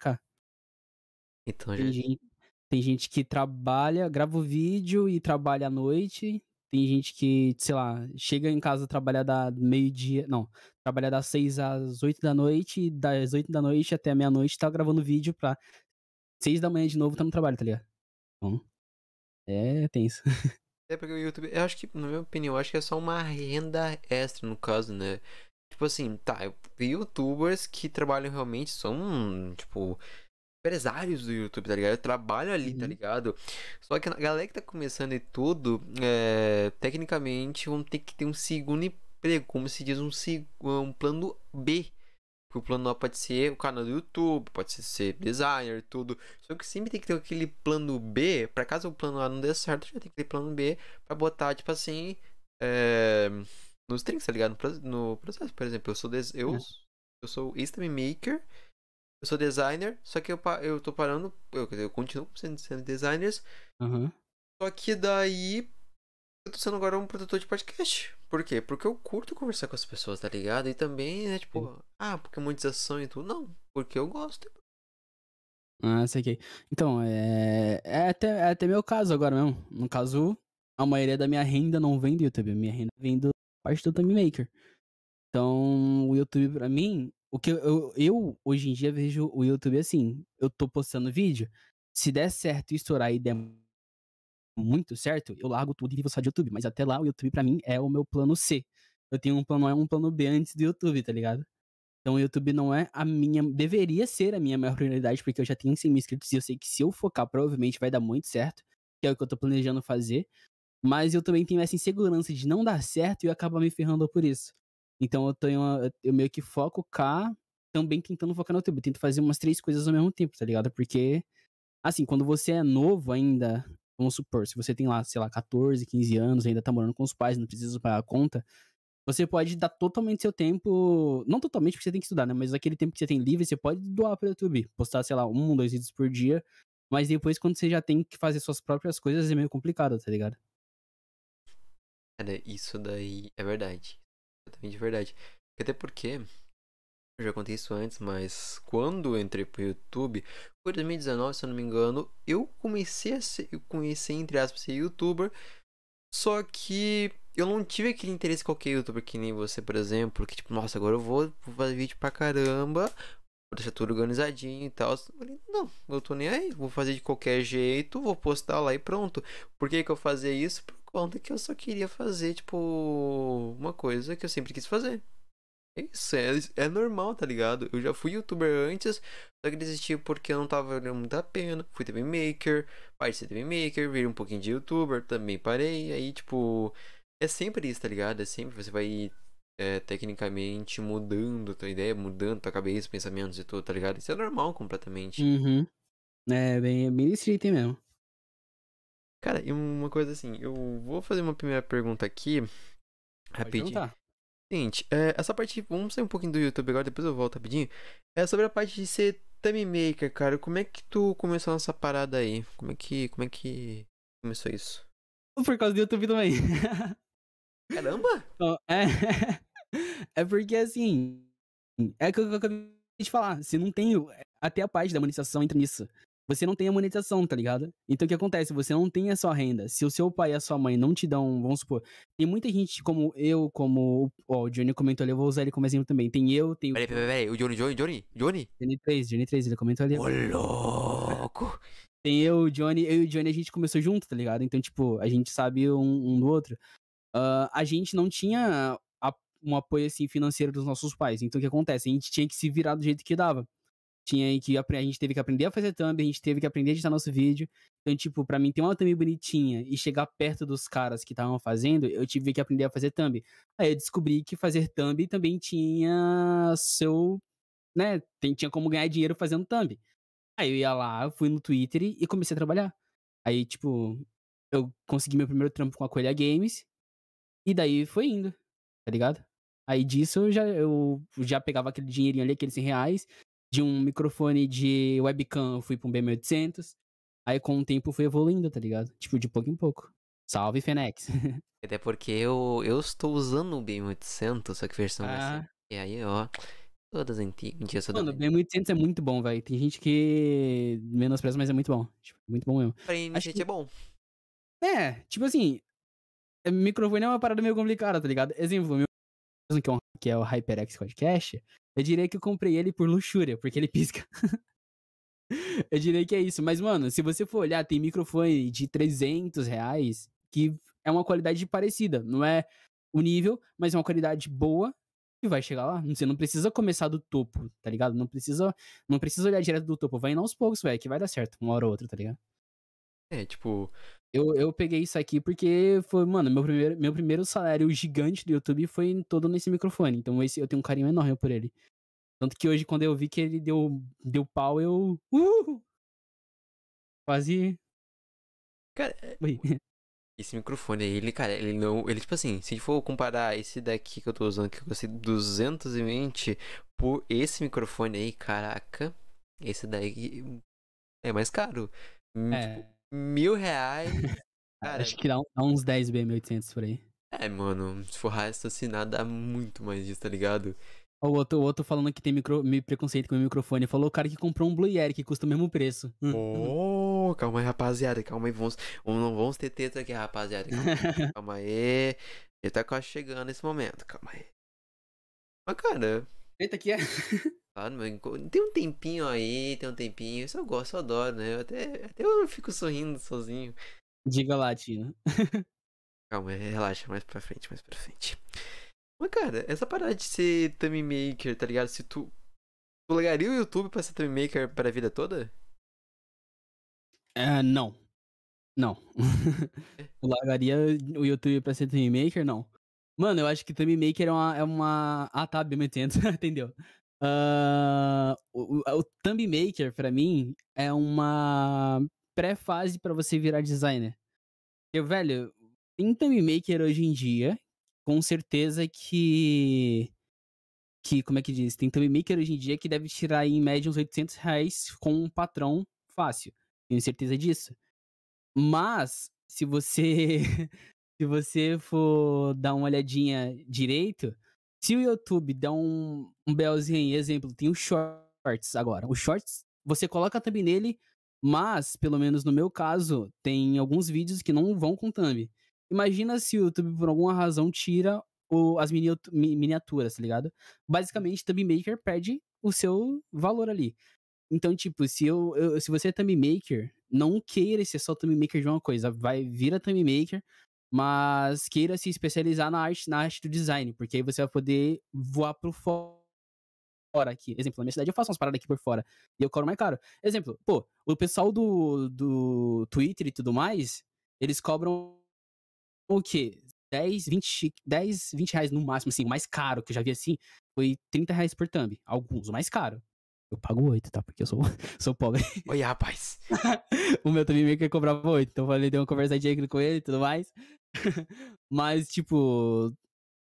Então já. Tem gente, tem gente que trabalha, grava o vídeo e trabalha à noite. Tem gente que, sei lá, chega em casa trabalha da meio-dia. Não, trabalha das 6 às 8 da noite, e das 8 da noite até meia-noite tá gravando vídeo pra 6 da manhã de novo tá no trabalho, tá ligado? Então, é tenso. É porque o YouTube, eu acho que, na minha opinião, eu acho que é só uma renda extra, no caso, né? Tipo assim, tá, eu- youtubers que trabalham realmente são, tipo, empresários do YouTube, tá ligado? Trabalham ali, tá Uhum. ligado? Só que a galera que tá começando e tudo, é, tecnicamente vão ter que ter um segundo emprego, como se diz, um, um plano B. Porque o plano A pode ser o canal do YouTube, pode ser, ser designer, tudo. Só que sempre tem que ter aquele plano B, pra caso o plano A não dê certo, já tem que ter plano B pra botar, tipo assim, é, nos trinks, tá ligado? No, pro- no processo, por exemplo, eu sou des... eu, É. eu sou Instagram Maker, eu sou designer, só que eu, eu tô parando, eu, eu continuo sendo, sendo designers, Aham. só que daí eu tô sendo agora um produtor de podcast. Por quê? Porque eu curto conversar com as pessoas, tá ligado? E também, né, tipo, ah, porque monetização e tudo. Não, porque eu gosto. Ah, saquei. Então, é, é, até, é até meu caso agora mesmo. No caso, a maioria da minha renda não vem do YouTube. A minha renda vem do parte do Time Maker. Então, o YouTube pra mim, o que eu, eu, hoje em dia vejo o YouTube assim, eu tô postando vídeo, se der certo e estourar e der muito certo, eu largo tudo e vivo só de YouTube, mas até lá o YouTube pra mim é o meu plano C. Eu tenho um plano A e um plano B antes do YouTube, tá ligado? Então o YouTube não é a minha. Deveria ser a minha maior prioridade, porque eu já tenho 100 mil inscritos e eu sei que se eu focar, provavelmente vai dar muito certo, que é o que eu tô planejando fazer. Mas eu também tenho essa insegurança de não dar certo e eu acabar me ferrando por isso. Então eu tenho. uma- Eu meio que foco cá, também tentando focar no YouTube. Eu tento fazer umas três coisas ao mesmo tempo, tá ligado? Porque, assim, quando você é novo ainda, vamos supor, se você tem lá, sei lá, 14, 15 anos, ainda tá morando com os pais, não precisa pagar a conta, você pode dar totalmente seu tempo. Não totalmente, porque você tem que estudar, né? Mas aquele tempo que você tem livre, você pode doar pro YouTube. Postar, sei lá, um, dois vídeos por dia. Mas depois, quando você já tem que fazer suas próprias coisas, é meio complicado, tá ligado? Cara, isso daí é verdade. Totalmente verdade. Até porque, eu já contei isso antes, mas quando eu entrei pro YouTube, foi 2019, se eu não me engano, eu comecei a ser, eu comecei, entre aspas, ser youtuber, só que eu não tive aquele interesse qualquer youtuber que nem você, por exemplo, que tipo, nossa, agora eu vou, vou fazer vídeo pra caramba, vou deixar tudo organizadinho e tal. Eu falei, não, eu tô nem aí, vou fazer de qualquer jeito, vou postar lá e pronto. Por que que eu fazia isso? Por conta que eu só queria fazer, tipo, uma coisa que eu sempre quis fazer. É isso, é, é normal, tá ligado? Eu já fui youtuber antes, só que desisti porque eu não tava valendo muito a pena. Fui TV Maker, parei de ser TV Maker, virei um pouquinho de youtuber, também parei. Aí, tipo, é sempre isso, tá ligado? É sempre você vai é, tecnicamente mudando tua ideia, mudando tua cabeça, pensamentos e tudo, tá ligado? Isso é normal completamente. Uhum. É, bem, bem desse mesmo. Cara, e uma coisa assim, eu vou fazer uma primeira pergunta aqui, rapidinho. Seguinte, é, essa parte, vamos sair um pouquinho do YouTube agora, depois eu volto rapidinho. É sobre a parte de ser thumb maker, cara. Como é que tu começou nessa parada aí? Como é que, como é que começou isso? Por causa do YouTube também. Caramba! Ó, é, é porque assim, é o que eu acabei de falar, se não tem, até a parte da monetização entra nisso. Você não tem a monetização, tá ligado? Então o que acontece? Você não tem a sua renda. Se o seu pai e a sua mãe não te dão, vamos supor, tem muita gente como eu, como ó, o Johnny comentou ali, eu vou usar ele como exemplo também. Tem eu, tem Peraí, peraí, peraí. O Johnny, Johnny, Johnny, Johnny? Johnny 3, Johnny 3, ele comentou ali. Ô, louco! Tem eu, o Johnny, eu e o Johnny a gente começou junto, tá ligado? Então, tipo, a gente sabe um, um do outro. Ah, a gente não tinha a- um apoio, assim, financeiro dos nossos pais. Então, o que acontece? A gente tinha que se virar do jeito que dava. Tinha que, a gente teve que aprender a fazer thumb, a gente teve que aprender a editar nosso vídeo. Então, tipo, pra mim ter uma thumb bonitinha e chegar perto dos caras que estavam fazendo, eu tive que aprender a fazer thumb. Aí eu descobri que fazer thumb também tinha seu, né, tinha como ganhar dinheiro fazendo thumb. Aí eu ia lá, fui no Twitter e e comecei a trabalhar. Aí, tipo, eu consegui meu primeiro trampo com a Coelha Games. E daí foi indo, tá ligado? Aí disso eu já, eu já pegava aquele dinheirinho ali, aqueles 100 reais. De um microfone de webcam eu fui pra um BM800. Aí com o tempo fui evoluindo, tá ligado? Tipo, de pouco em pouco. Salve, Fenex. Até porque eu, eu estou usando o BM800, só que versão Ah. assim. E aí, ó, todas antigas. Mano, o da... BM800 é muito bom, velho. Tem gente que menospreza, mas é muito bom. Tipo, muito bom mesmo. Pra iniciante que- é bom. É, tipo assim, é, microfone é uma parada meio complicada, tá ligado? Exemplo, meu que é, um, que é o HyperX Podcast, eu diria que eu comprei ele por luxúria, porque ele pisca. eu diria que é isso. Mas, mano, se você for olhar, tem microfone de 300 reais que é uma qualidade parecida. Não é o nível, mas é uma qualidade boa e vai chegar lá. Você não precisa começar do topo, tá ligado? Não precisa, não precisa olhar direto do topo. Vai indo aos poucos, velho, que vai dar certo, uma hora ou outra, tá ligado? É, tipo, Eu, eu peguei isso aqui porque foi, mano, meu primeiro, meu primeiro salário gigante do YouTube foi todo nesse microfone. Então esse, eu tenho um carinho enorme por ele. Tanto que hoje, quando eu vi que ele deu, deu pau, eu. Uh! Quase. cara, é- Ui. esse microfone aí, ele, cara, ele não. Ele, tipo assim, se for comparar esse daqui que eu tô usando, que eu gostei 220 por esse microfone aí, caraca, esse daí é mais caro. Hum, É, Tipo, mil reais. Cara, acho que dá, dá uns 10 BM800 por aí. é, mano, se for raciocinar, dá muito mais disso, tá ligado? O outro, o outro falando que tem micro, preconceito com o microfone. Falou o cara que comprou um Blue Yeti que custa o mesmo preço. Oh, calma aí, rapaziada. Calma aí, vamos, não vamos ter treta aqui, rapaziada. Calma, calma aí. Ele tá quase chegando nesse momento, calma aí. Mas, cara, Eita, que é? claro, tem um tempinho aí, tem um tempinho. Isso eu gosto, eu adoro, né? Eu até, até eu fico sorrindo sozinho. Diga lá, Tina. Calma aí, relaxa, mais pra frente, mais pra frente. Mas, cara, essa parada de ser thumb maker, tá ligado? Se tu. Tu largaria o YouTube pra ser thumb maker pra vida toda? É, não. Não. eu largaria o YouTube pra ser Thumb Maker? Não. Mano, eu acho que Thumb Maker é uma. É uma... Ah, tá, bem entendo. Entendeu? Ah, o, o, Thumb Maker, pra mim, é uma pré-fase pra você virar designer. Porque, velho, tem Thumb Maker hoje em dia com certeza que. Que, como é que diz? Tem Thumb Maker hoje em dia que deve tirar em média uns 800 reais com um patrão fácil. Tenho certeza disso. Mas, se você. se você for dar uma olhadinha direito, se o YouTube der um, um belzinho, exemplo, tem o Shorts agora. O Shorts, você coloca a thumb nele, mas, pelo menos no meu caso, tem alguns vídeos que não vão com thumb. Imagina se o YouTube, por alguma razão, tira o, as miniaturas, tá ligado? Basicamente, Thumb Maker perde o seu valor ali. Então, tipo, se, eu, eu, se você é Thumb Maker, não queira ser só Thumb Maker de uma coisa. Vai, vira Thumb Maker, mas queira se especializar na arte, na arte do design, porque aí você vai poder voar pro fora aqui. Exemplo, na minha cidade eu faço umas paradas aqui por fora e eu cobro mais caro. Exemplo, pô, o pessoal do, do Twitter e tudo mais, eles cobram o quê? 10, 20, 10, 20 reais no máximo, assim, o mais caro que eu já vi assim, foi 30 reais por thumb. Alguns, o mais caro. Eu pago 8, tá? Porque eu sou, sou pobre. Oi, rapaz. o meu thumb maker cobrava 8, então eu falei, dei uma conversadinha com ele e tudo mais. mas, tipo.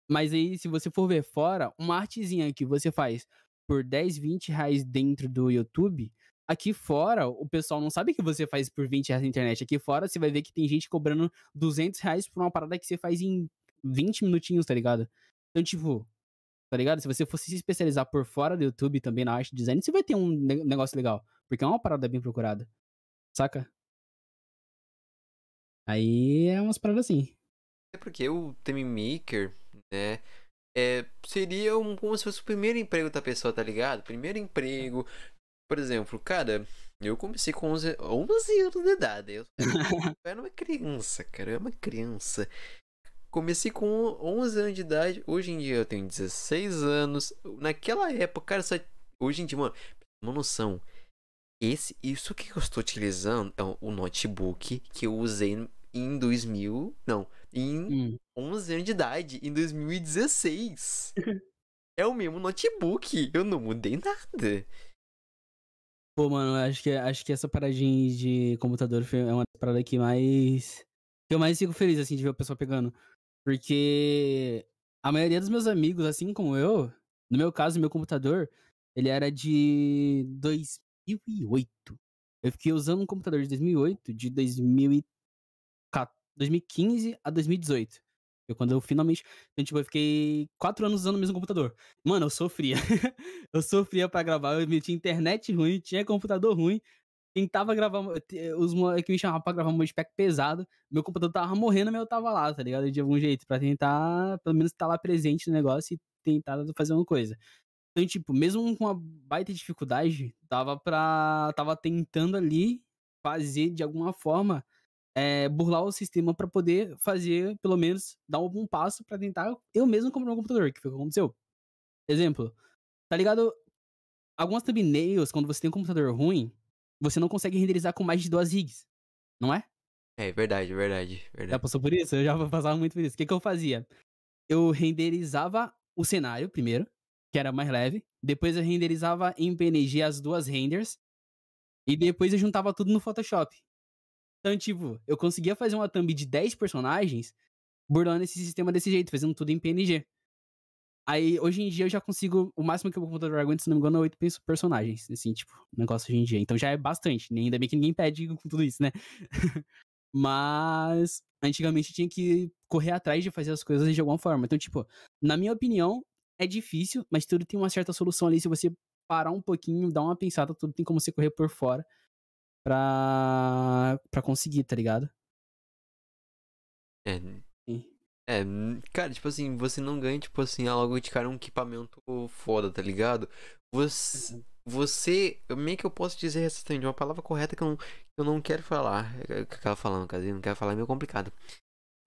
Mas aí, se você for ver fora, uma artezinha que você faz por 10, 20 reais dentro do YouTube, aqui fora, o pessoal não sabe que você faz por 20 reais na internet. Aqui fora, você vai ver que tem gente cobrando 200 reais por uma parada que você faz em 20 minutinhos, tá ligado? Então, tipo, tá ligado? Se você fosse se especializar por fora do YouTube também na arte design, você vai ter um negócio legal. Porque é uma parada bem procurada. Saca? Aí é umas paradas assim. É porque o Theme Maker, né? É, seria um, como se fosse o primeiro emprego da pessoa, tá ligado? Primeiro emprego. Por exemplo, cara, eu comecei com 11, 11 anos de idade. Eu, eu era uma criança, cara. Eu era uma criança. Comecei com 11 anos de idade. Hoje em dia eu tenho 16 anos. Naquela época, cara, só... hoje em dia, mano, uma noção. Esse, isso que eu estou utilizando é o notebook que eu usei em 2000, não, em hum. 11 anos de idade, em 2016. é o mesmo notebook, eu não mudei nada. Pô, mano, acho que, acho que essa paradinha de computador é uma parada que mais. que eu mais fico feliz, assim, de ver o pessoal pegando. Porque a maioria dos meus amigos, assim como eu, no meu caso, meu computador, ele era de 2008. Eu fiquei usando um computador de 2008, de 2000 2015 a 2018. Foi quando eu finalmente. Então, tipo, eu fiquei quatro anos usando o mesmo computador. Mano, eu sofria. eu sofria para gravar. Eu tinha internet ruim, tinha computador ruim. Tentava gravar. Os que me chamavam pra gravar um modpack pesado. Meu computador tava morrendo, mas eu tava lá, tá ligado? De algum jeito. para tentar, pelo menos, estar tá lá presente no negócio e tentar fazer uma coisa. Então, tipo, mesmo com uma baita dificuldade, tava pra. Tava tentando ali fazer de alguma forma é, burlar o sistema para poder fazer, pelo menos, dar um passo para tentar eu mesmo comprar um computador, que foi o que aconteceu. Exemplo, tá ligado? Algumas thumbnails, quando você tem um computador ruim, você não consegue renderizar com mais de duas rigs, não é? É verdade, verdade, verdade. Já passou por isso? Eu já passava muito por isso. O que, que eu fazia? Eu renderizava o cenário primeiro, que era mais leve. Depois eu renderizava em PNG as duas renders. E depois eu juntava tudo no Photoshop. Então, tipo, eu conseguia fazer uma thumb de 10 personagens burlando esse sistema desse jeito, fazendo tudo em PNG. Aí, hoje em dia, eu já consigo. O máximo que o computador aguenta, se não me engano, é 8 personagens. Assim, tipo, negócio hoje em dia. Então já é bastante. Ainda bem que ninguém pede com tudo isso, né? Mas antigamente tinha que correr atrás de fazer as coisas de alguma forma. Então, tipo, na minha opinião, é difícil, mas tudo tem uma certa solução ali. Se você parar um pouquinho, dar uma pensada, tudo tem como você correr por fora pra, pra conseguir, tá ligado? É. É, cara, tipo assim, você não ganha, tipo assim, logo de cara um equipamento foda, tá ligado? Você. Uhum. Você. Meio que eu posso dizer de uma palavra correta que eu não, eu não quero falar. É, que ela falando, caso não quero falar, é meio complicado.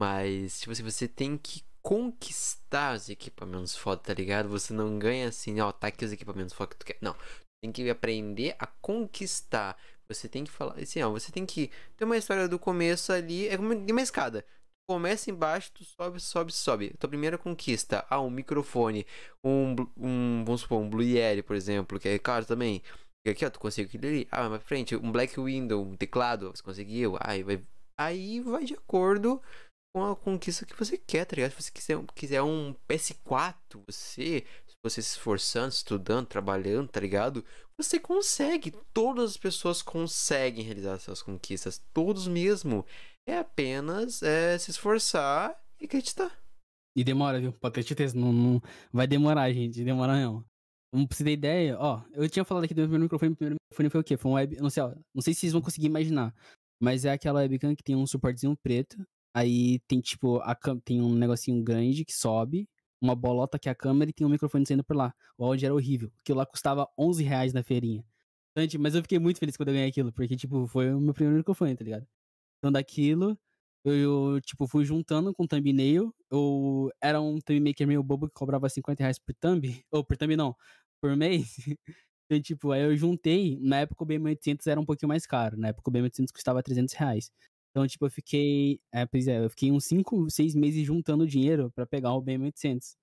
Mas, tipo assim, você tem que conquistar os equipamentos foda, tá ligado? Você não ganha assim, ó, tá aqui os equipamentos foda que tu quer. Não. Tem que aprender a conquistar. Você tem que falar. Assim, ó, você tem que ter uma história do começo ali. É como uma escada. Começa embaixo, tu sobe, sobe, sobe. Tua primeira conquista. Ah, um microfone. Um, um vamos supor, um Blue Yeti, por exemplo, que é caro também. E aqui, ó, tu conseguiu aquilo ali. Ah, pra frente, um Black Window, um teclado, você conseguiu. Aí vai, aí vai de acordo com a conquista que você quer, tá ligado? Se você quiser, quiser um PS4, você, você se esforçando, estudando, trabalhando, tá ligado? Você consegue. Todas as pessoas conseguem realizar suas conquistas. Todos mesmo. É apenas é, se esforçar e acreditar. E demora, viu? Pode ter certeza. Não, não... Vai demorar, gente. Demora não. Pra você ter ideia, ó, eu tinha falado aqui do meu primeiro microfone, o primeiro microfone foi o quê? Foi um web, não sei, ó, não sei se vocês vão conseguir imaginar, mas é aquela webcam que tem um suportezinho preto, aí tem tipo, a tem um negocinho grande que sobe, uma bolota que é a câmera e tem um microfone saindo por lá. O áudio era horrível, aquilo lá custava 11 reais na feirinha. Mas eu fiquei muito feliz quando eu ganhei aquilo, porque, tipo, foi o meu primeiro microfone, tá ligado? Então, daquilo, eu, tipo, fui juntando com thumbnail. Eu era um thumb maker meio bobo que cobrava 50 reais por thumb. Ou por thumb não, por mês. então, tipo, aí eu juntei. Na época o BM800 era um pouquinho mais caro. Na época o BM800 custava 300 reais. Então, tipo, eu fiquei. É, pois é, eu fiquei uns 5, 6 meses juntando dinheiro para pegar o BM800.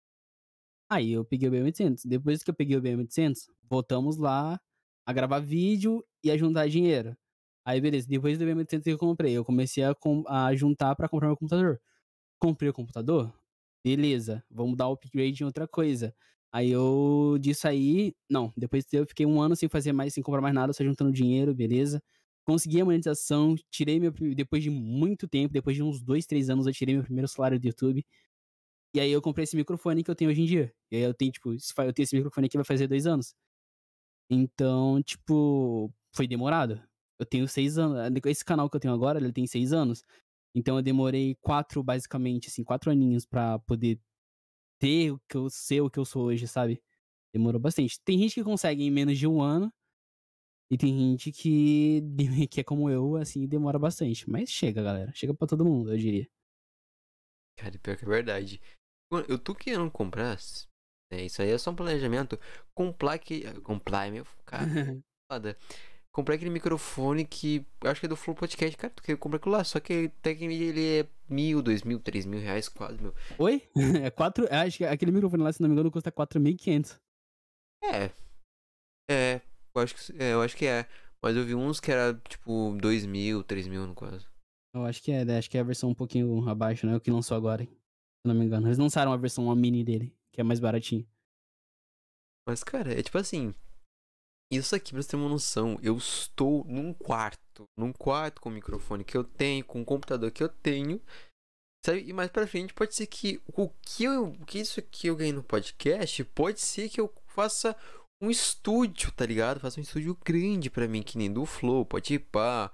Aí eu peguei o BM800. Depois que eu peguei o BM800, voltamos lá a gravar vídeo e a juntar dinheiro. Aí, beleza, depois do BM800 que eu comprei, eu comecei a, a juntar para comprar meu computador. Comprei o computador, beleza, vamos dar upgrade em outra coisa. Aí eu, disso aí, não, depois eu fiquei um ano sem fazer mais, sem comprar mais nada, só juntando dinheiro, beleza. Consegui a monetização, tirei meu, depois de muito tempo, depois de uns dois, três anos, eu tirei meu primeiro salário do YouTube. E aí eu comprei esse microfone que eu tenho hoje em dia. E aí eu tenho, tipo, eu tenho esse microfone aqui vai fazer dois anos. Então, tipo, foi demorado eu tenho seis anos. Esse canal que eu tenho agora, ele tem seis anos. Então eu demorei quatro, basicamente, assim, quatro aninhos pra poder ter o que eu ser o que eu sou hoje, sabe? Demorou bastante. Tem gente que consegue em menos de um ano. E tem gente que, que é como eu, assim, demora bastante. Mas chega, galera. Chega pra todo mundo, eu diria. Cara, pior que é verdade. Eu tô querendo comprar. É, isso aí é só um planejamento. Comprar que. Comprar, meu. Cara, foda. Comprei aquele microfone que acho que é do Flow Podcast, cara. Tu quer comprar aquilo lá, só que tecnicamente ele é mil, dois mil, três mil reais quase, meu. Oi? É quatro. Acho que aquele microfone lá, se não me engano, custa 4.500. É. É. Eu acho que, é, eu acho que é. Mas eu vi uns que era tipo dois mil, três mil no quase. Eu acho que é, né? acho que é a versão um pouquinho abaixo, né? O que lançou agora, hein? Se não me engano. Eles lançaram a versão uma mini dele, que é mais baratinho. Mas, cara, é tipo assim. Isso aqui, pra você ter uma noção, eu estou num quarto, num quarto com o microfone que eu tenho, com o computador que eu tenho, sabe? E mais pra frente pode ser que o que, eu, o que isso aqui eu ganhei no podcast, pode ser que eu faça um estúdio, tá ligado? Faça um estúdio grande para mim, que nem do Flow, pode ir pá,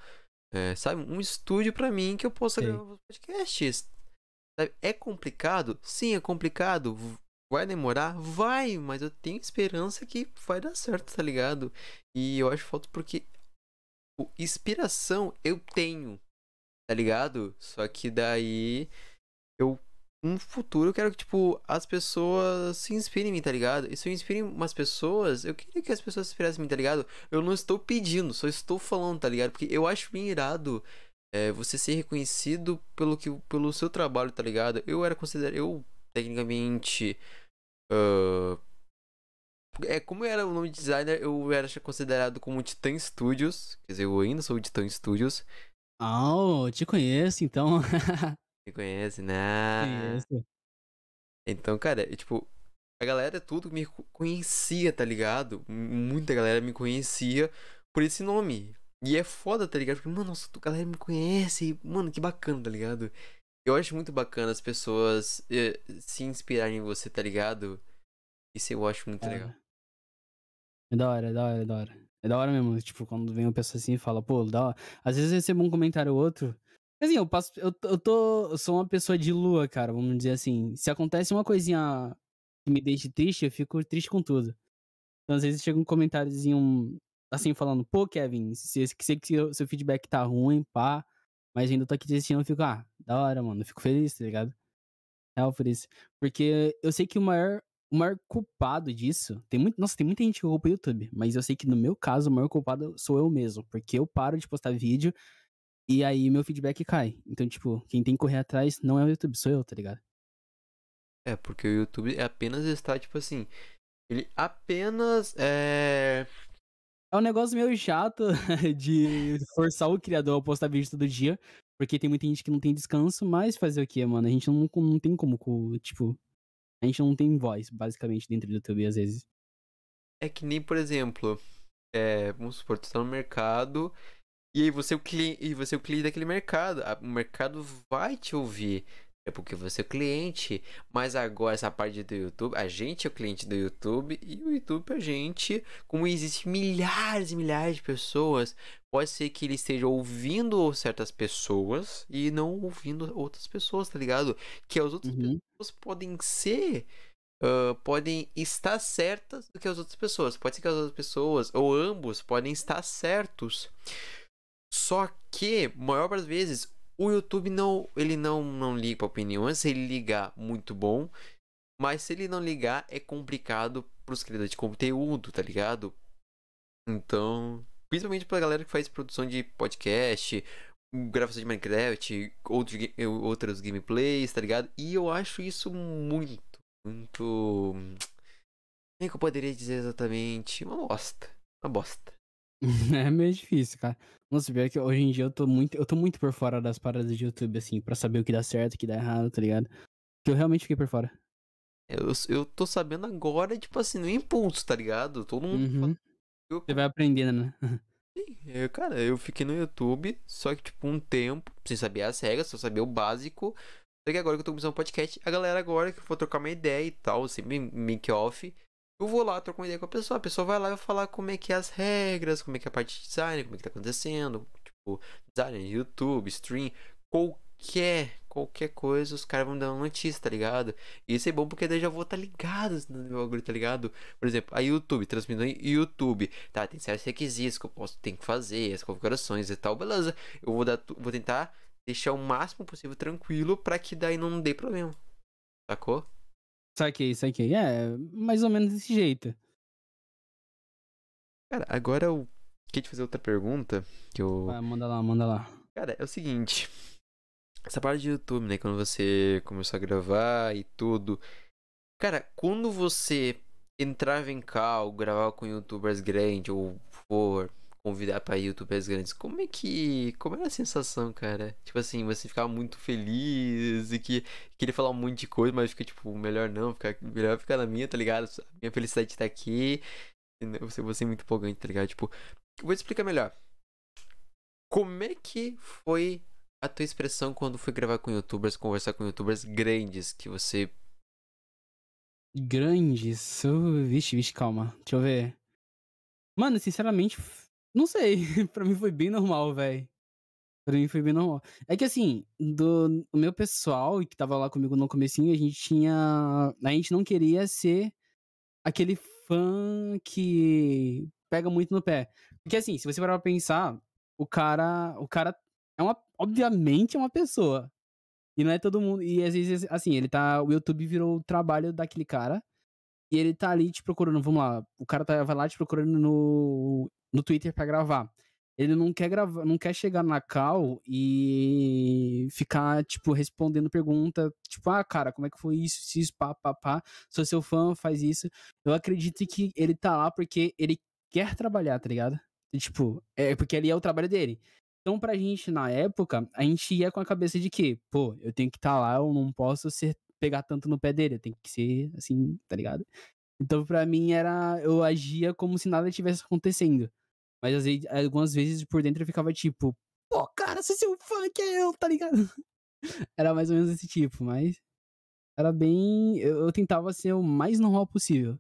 é, sabe? Um estúdio para mim que eu possa Sim. gravar podcasts. Sabe? É complicado? Sim, é complicado. Vai demorar? Vai, mas eu tenho esperança que vai dar certo, tá ligado? E eu acho falta porque o, inspiração eu tenho, tá ligado? Só que daí eu no futuro eu quero que, tipo, as pessoas se inspirem em mim, tá ligado? E se eu inspiro umas pessoas, eu queria que as pessoas se inspirassem em mim, tá ligado? Eu não estou pedindo, só estou falando, tá ligado? Porque eu acho bem irado é, você ser reconhecido pelo, que, pelo seu trabalho, tá ligado? Eu era considerado. Eu tecnicamente. Uh, é, como eu era o nome de designer, eu era considerado como Titan Studios. Quer dizer, eu ainda sou Titan Studios. Oh, te conheço então. Me conhece, né? Conheço. Então, cara, é, tipo, a galera tudo me conhecia, tá ligado? Muita galera me conhecia por esse nome. E é foda, tá ligado? Porque, mano, nossa, a galera me conhece. Mano, que bacana, tá ligado? Eu acho muito bacana as pessoas eh, se inspirarem em você, tá ligado? Isso eu acho muito é. legal. É da hora, é da hora, é da hora. É da hora mesmo, tipo, quando vem uma pessoa assim e fala, pô, da hora. Às vezes eu recebo um comentário ou outro. Assim, eu passo. Eu, eu tô. Eu sou uma pessoa de lua, cara, vamos dizer assim. Se acontece uma coisinha que me deixe triste, eu fico triste com tudo. Então, às vezes chega um comentáriozinho assim, falando, pô, Kevin, sei que seu, seu feedback tá ruim, pá. Mas ainda tô aqui desistindo, eu fico, ah, da hora, mano. Fico feliz, tá ligado? Real por isso. Porque eu sei que o maior, o maior culpado disso. Tem muito, nossa, tem muita gente que culpa o YouTube. Mas eu sei que no meu caso, o maior culpado sou eu mesmo. Porque eu paro de postar vídeo e aí meu feedback cai. Então, tipo, quem tem que correr atrás não é o YouTube, sou eu, tá ligado? É, porque o YouTube apenas está, tipo assim. Ele apenas é. É um negócio meio chato de forçar o criador a postar vídeo todo dia. Porque tem muita gente que não tem descanso, mas fazer o quê, mano? A gente não, não tem como, tipo. A gente não tem voz, basicamente, dentro do YouTube, às vezes. É que nem, por exemplo, é, vamos supor, tu tá no mercado e aí você é o cliente, e você é o cliente daquele mercado. O mercado vai te ouvir. É porque você é o cliente. Mas agora essa parte do YouTube, a gente é o cliente do YouTube e o YouTube a gente, como existe milhares e milhares de pessoas, pode ser que ele esteja ouvindo certas pessoas e não ouvindo outras pessoas, tá ligado? Que as outras uhum. pessoas podem ser Uh, podem estar certas do que as outras pessoas. Pode ser que as outras pessoas, ou ambos, podem estar certos. Só que, maior das vezes, o YouTube não, ele não, não liga para opiniões. Se ele ligar, muito bom. Mas se ele não ligar, é complicado pros criadores de conteúdo, tá ligado? Então, principalmente pra galera que faz produção de podcast, gravação de Minecraft, outros, outros gameplays, tá ligado? E eu acho isso muito, muito. Nem que eu poderia dizer exatamente. Uma bosta. Uma bosta. É meio difícil, cara. Nossa, pior que hoje em dia eu tô muito, eu tô muito por fora das paradas de YouTube, assim, pra saber o que dá certo, o que dá errado, tá ligado? Que eu realmente fiquei por fora. Eu, eu tô sabendo agora, tipo assim, no impulso, tá ligado? Todo mundo. Uhum. Eu... Você vai aprendendo, né? Sim, eu, cara, eu fiquei no YouTube, só que, tipo, um tempo, sem saber as regras, só saber o básico. Só que agora que eu tô começando um podcast, a galera agora que eu vou trocar uma ideia e tal, assim, make-off, eu vou lá, troco uma ideia com a pessoa. A pessoa vai lá e vai falar como é que é as regras, como é que é a parte de design, como é que tá acontecendo. Tipo, design, YouTube, stream, qualquer, qualquer coisa, os caras vão dar uma notícia, tá ligado? E isso é bom porque daí já vou estar tá ligado no meu bagulho, tá ligado? Por exemplo, a YouTube, transmitindo YouTube, tá? Tem certos requisitos que eu posso, ter que fazer, as configurações e tal, beleza. Eu vou, dar, vou tentar deixar o máximo possível tranquilo para que daí não dê problema. Sacou? Saquei, saquei. É, mais ou menos desse jeito. Cara, agora eu queria te fazer outra pergunta. Que eu... Ah, manda lá, manda lá. Cara, é o seguinte. Essa parte de YouTube, né? Quando você começou a gravar e tudo. Cara, quando você entrava em cal, gravar com youtubers grandes ou for convidar para youtubers grandes, como é que. Como era a sensação, cara? Tipo assim, você ficava muito feliz e que queria falar um monte de coisa, mas fica tipo, melhor não, ficar, melhor ficar na minha, tá ligado? Minha felicidade de tá aqui. Você, você é muito empolgante, tá ligado? Tipo, vou te explicar melhor. Como é que foi a tua expressão quando foi gravar com youtubers, conversar com youtubers grandes que você. Grandes? Vixe, vixe, calma. Deixa eu ver. Mano, sinceramente, não sei, pra mim foi bem normal, velho. Pra mim foi bem normal. É que assim, do o meu pessoal que tava lá comigo no comecinho, a gente tinha. A gente não queria ser aquele fã que pega muito no pé. Porque assim, se você parar pra pensar, o cara. O cara é uma. Obviamente é uma pessoa. E não é todo mundo. E às vezes, assim, ele tá. O YouTube virou o trabalho daquele cara. E ele tá ali te procurando. Vamos lá. O cara tá, vai lá te procurando no no Twitter para gravar. Ele não quer gravar, não quer chegar na cal e ficar, tipo, respondendo pergunta, tipo, ah, cara, como é que foi isso, isso, pá, pá, pá, sou seu fã, faz isso. Eu acredito que ele tá lá porque ele quer trabalhar, tá ligado? E, tipo, é porque ali é o trabalho dele. Então, pra gente, na época, a gente ia com a cabeça de que, pô, eu tenho que estar tá lá, eu não posso ser, pegar tanto no pé dele, tenho que ser assim, tá ligado? Então, pra mim, era. Eu agia como se nada tivesse acontecendo. Mas vezes, algumas vezes por dentro eu ficava tipo, pô, cara, se seu que é eu, tá ligado? era mais ou menos esse tipo, mas era bem. Eu, eu tentava ser o mais normal possível.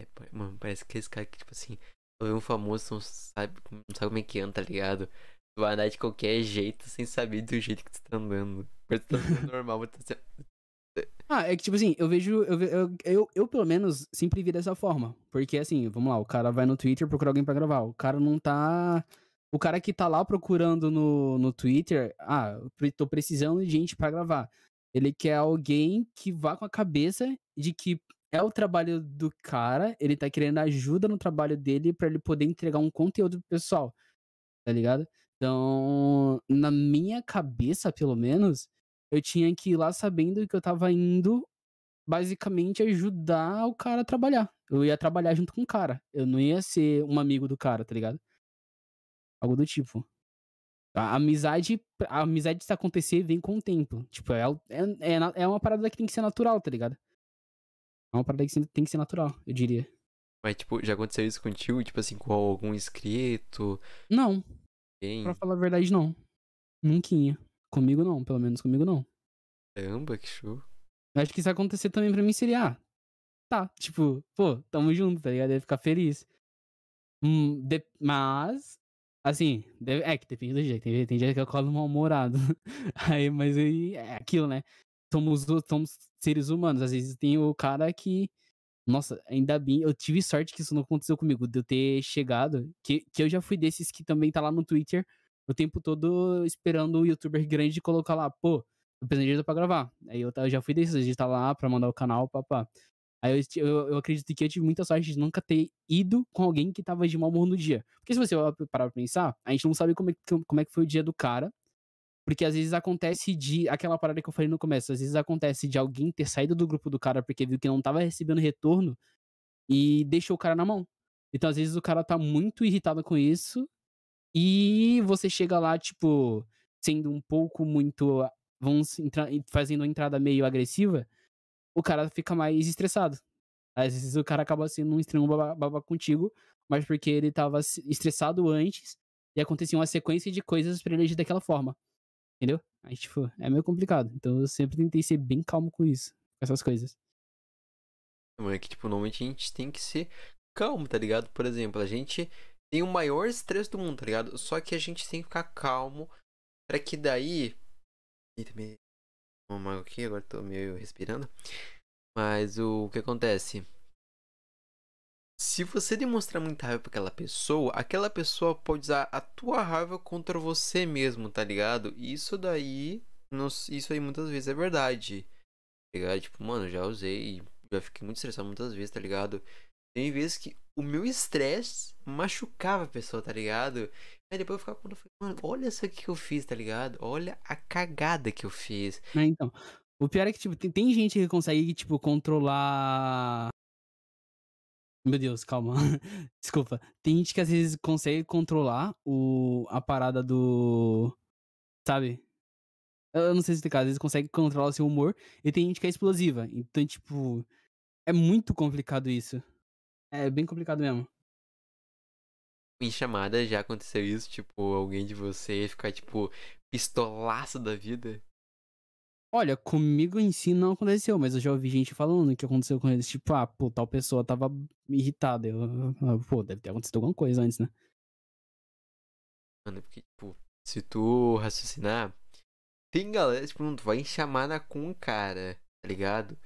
É, mano, parece que esse cara que, tipo assim, um famoso, não sabe, não sabe como é que anda, tá ligado? Tu vai andar de qualquer jeito sem saber do jeito que tu tá andando. Normal, mas tá ah, é que, tipo assim, eu vejo. Eu, eu, eu, eu, pelo menos, sempre vi dessa forma. Porque, assim, vamos lá, o cara vai no Twitter procurar alguém para gravar. O cara não tá. O cara que tá lá procurando no, no Twitter, ah, tô precisando de gente para gravar. Ele quer alguém que vá com a cabeça de que é o trabalho do cara, ele tá querendo ajuda no trabalho dele para ele poder entregar um conteúdo pro pessoal. Tá ligado? Então, na minha cabeça, pelo menos, eu tinha que ir lá sabendo que eu tava indo basicamente ajudar o cara a trabalhar. Eu ia trabalhar junto com o cara. Eu não ia ser um amigo do cara, tá ligado? Algo do tipo. A amizade, a amizade se acontecer vem com o tempo. Tipo, é, é, é, é uma parada que tem que ser natural, tá ligado? É uma parada que tem que ser natural, eu diria. Mas, tipo, já aconteceu isso contigo? Tipo assim, com algum inscrito? Não. Quem? Pra falar a verdade, não. Nunca. Comigo não, pelo menos comigo não. Caramba, que show. Eu acho que isso acontecer também pra mim seria, ah, tá, tipo, pô, tamo junto, tá ligado? Ia ficar feliz. Hum, de... Mas, assim, deve... é que depende do jeito. Tem, tem dia que eu colo mal-humorado. aí, mas aí é aquilo, né? Somos, somos seres humanos. Às vezes tem o cara que. Nossa, ainda bem, eu tive sorte que isso não aconteceu comigo, de eu ter chegado, que, que eu já fui desses que também tá lá no Twitter o tempo todo esperando o youtuber grande colocar lá, pô, eu preciso de ajuda pra gravar. Aí eu, eu já fui desses, tá lá pra mandar o canal, papá. Aí eu, eu, eu, acredito que eu tive muita sorte de nunca ter ido com alguém que tava de mau humor no dia. Porque se você parar pra pensar, a gente não sabe como é, como é que foi o dia do cara. Porque às vezes acontece de. Aquela parada que eu falei no começo, às vezes acontece de alguém ter saído do grupo do cara porque viu que não tava recebendo retorno e deixou o cara na mão. Então, às vezes, o cara tá muito irritado com isso. E você chega lá, tipo, sendo um pouco muito. Vamos entrar, fazendo uma entrada meio agressiva o cara fica mais estressado. Às vezes o cara acaba sendo um extremo baba, contigo, mas porque ele tava estressado antes e acontecia uma sequência de coisas pra ele agir daquela forma. Entendeu? Aí, tipo, é meio complicado. Então eu sempre tentei ser bem calmo com isso, com essas coisas. É que, tipo, normalmente a gente tem que ser calmo, tá ligado? Por exemplo, a gente tem o maior estresse do mundo, tá ligado? Só que a gente tem que ficar calmo para que daí. Eita, me uma aqui, agora tô meio respirando. Mas o, que acontece? Se você demonstrar muita raiva pra aquela pessoa, aquela pessoa pode usar a tua raiva contra você mesmo, tá ligado? Isso daí, isso aí muitas vezes é verdade. Tá ligado? Tipo, mano, já usei, já fiquei muito estressado muitas vezes, tá ligado? Tem vezes que o meu estresse machucava a pessoa, tá ligado? Aí depois eu ficava quando mano, olha isso aqui que eu fiz, tá ligado? Olha a cagada que eu fiz. É, então. O pior é que, tipo, tem, tem gente que consegue, tipo, controlar. Meu Deus, calma. Desculpa. Tem gente que às vezes consegue controlar o, a parada do. Sabe? Eu não sei se explicar. Às vezes consegue controlar o seu humor. E tem gente que é explosiva. Então, tipo. É muito complicado isso. É bem complicado mesmo em chamada já aconteceu isso? Tipo, alguém de você ficar, tipo, pistolaço da vida? Olha, comigo em si não aconteceu, mas eu já ouvi gente falando que aconteceu com eles. Tipo, ah, pô, tal pessoa tava irritada. Eu, pô, deve ter acontecido alguma coisa antes, né? Mano, porque, tipo, se tu raciocinar, tem galera, tipo, não tu vai em chamada com um cara, tá ligado?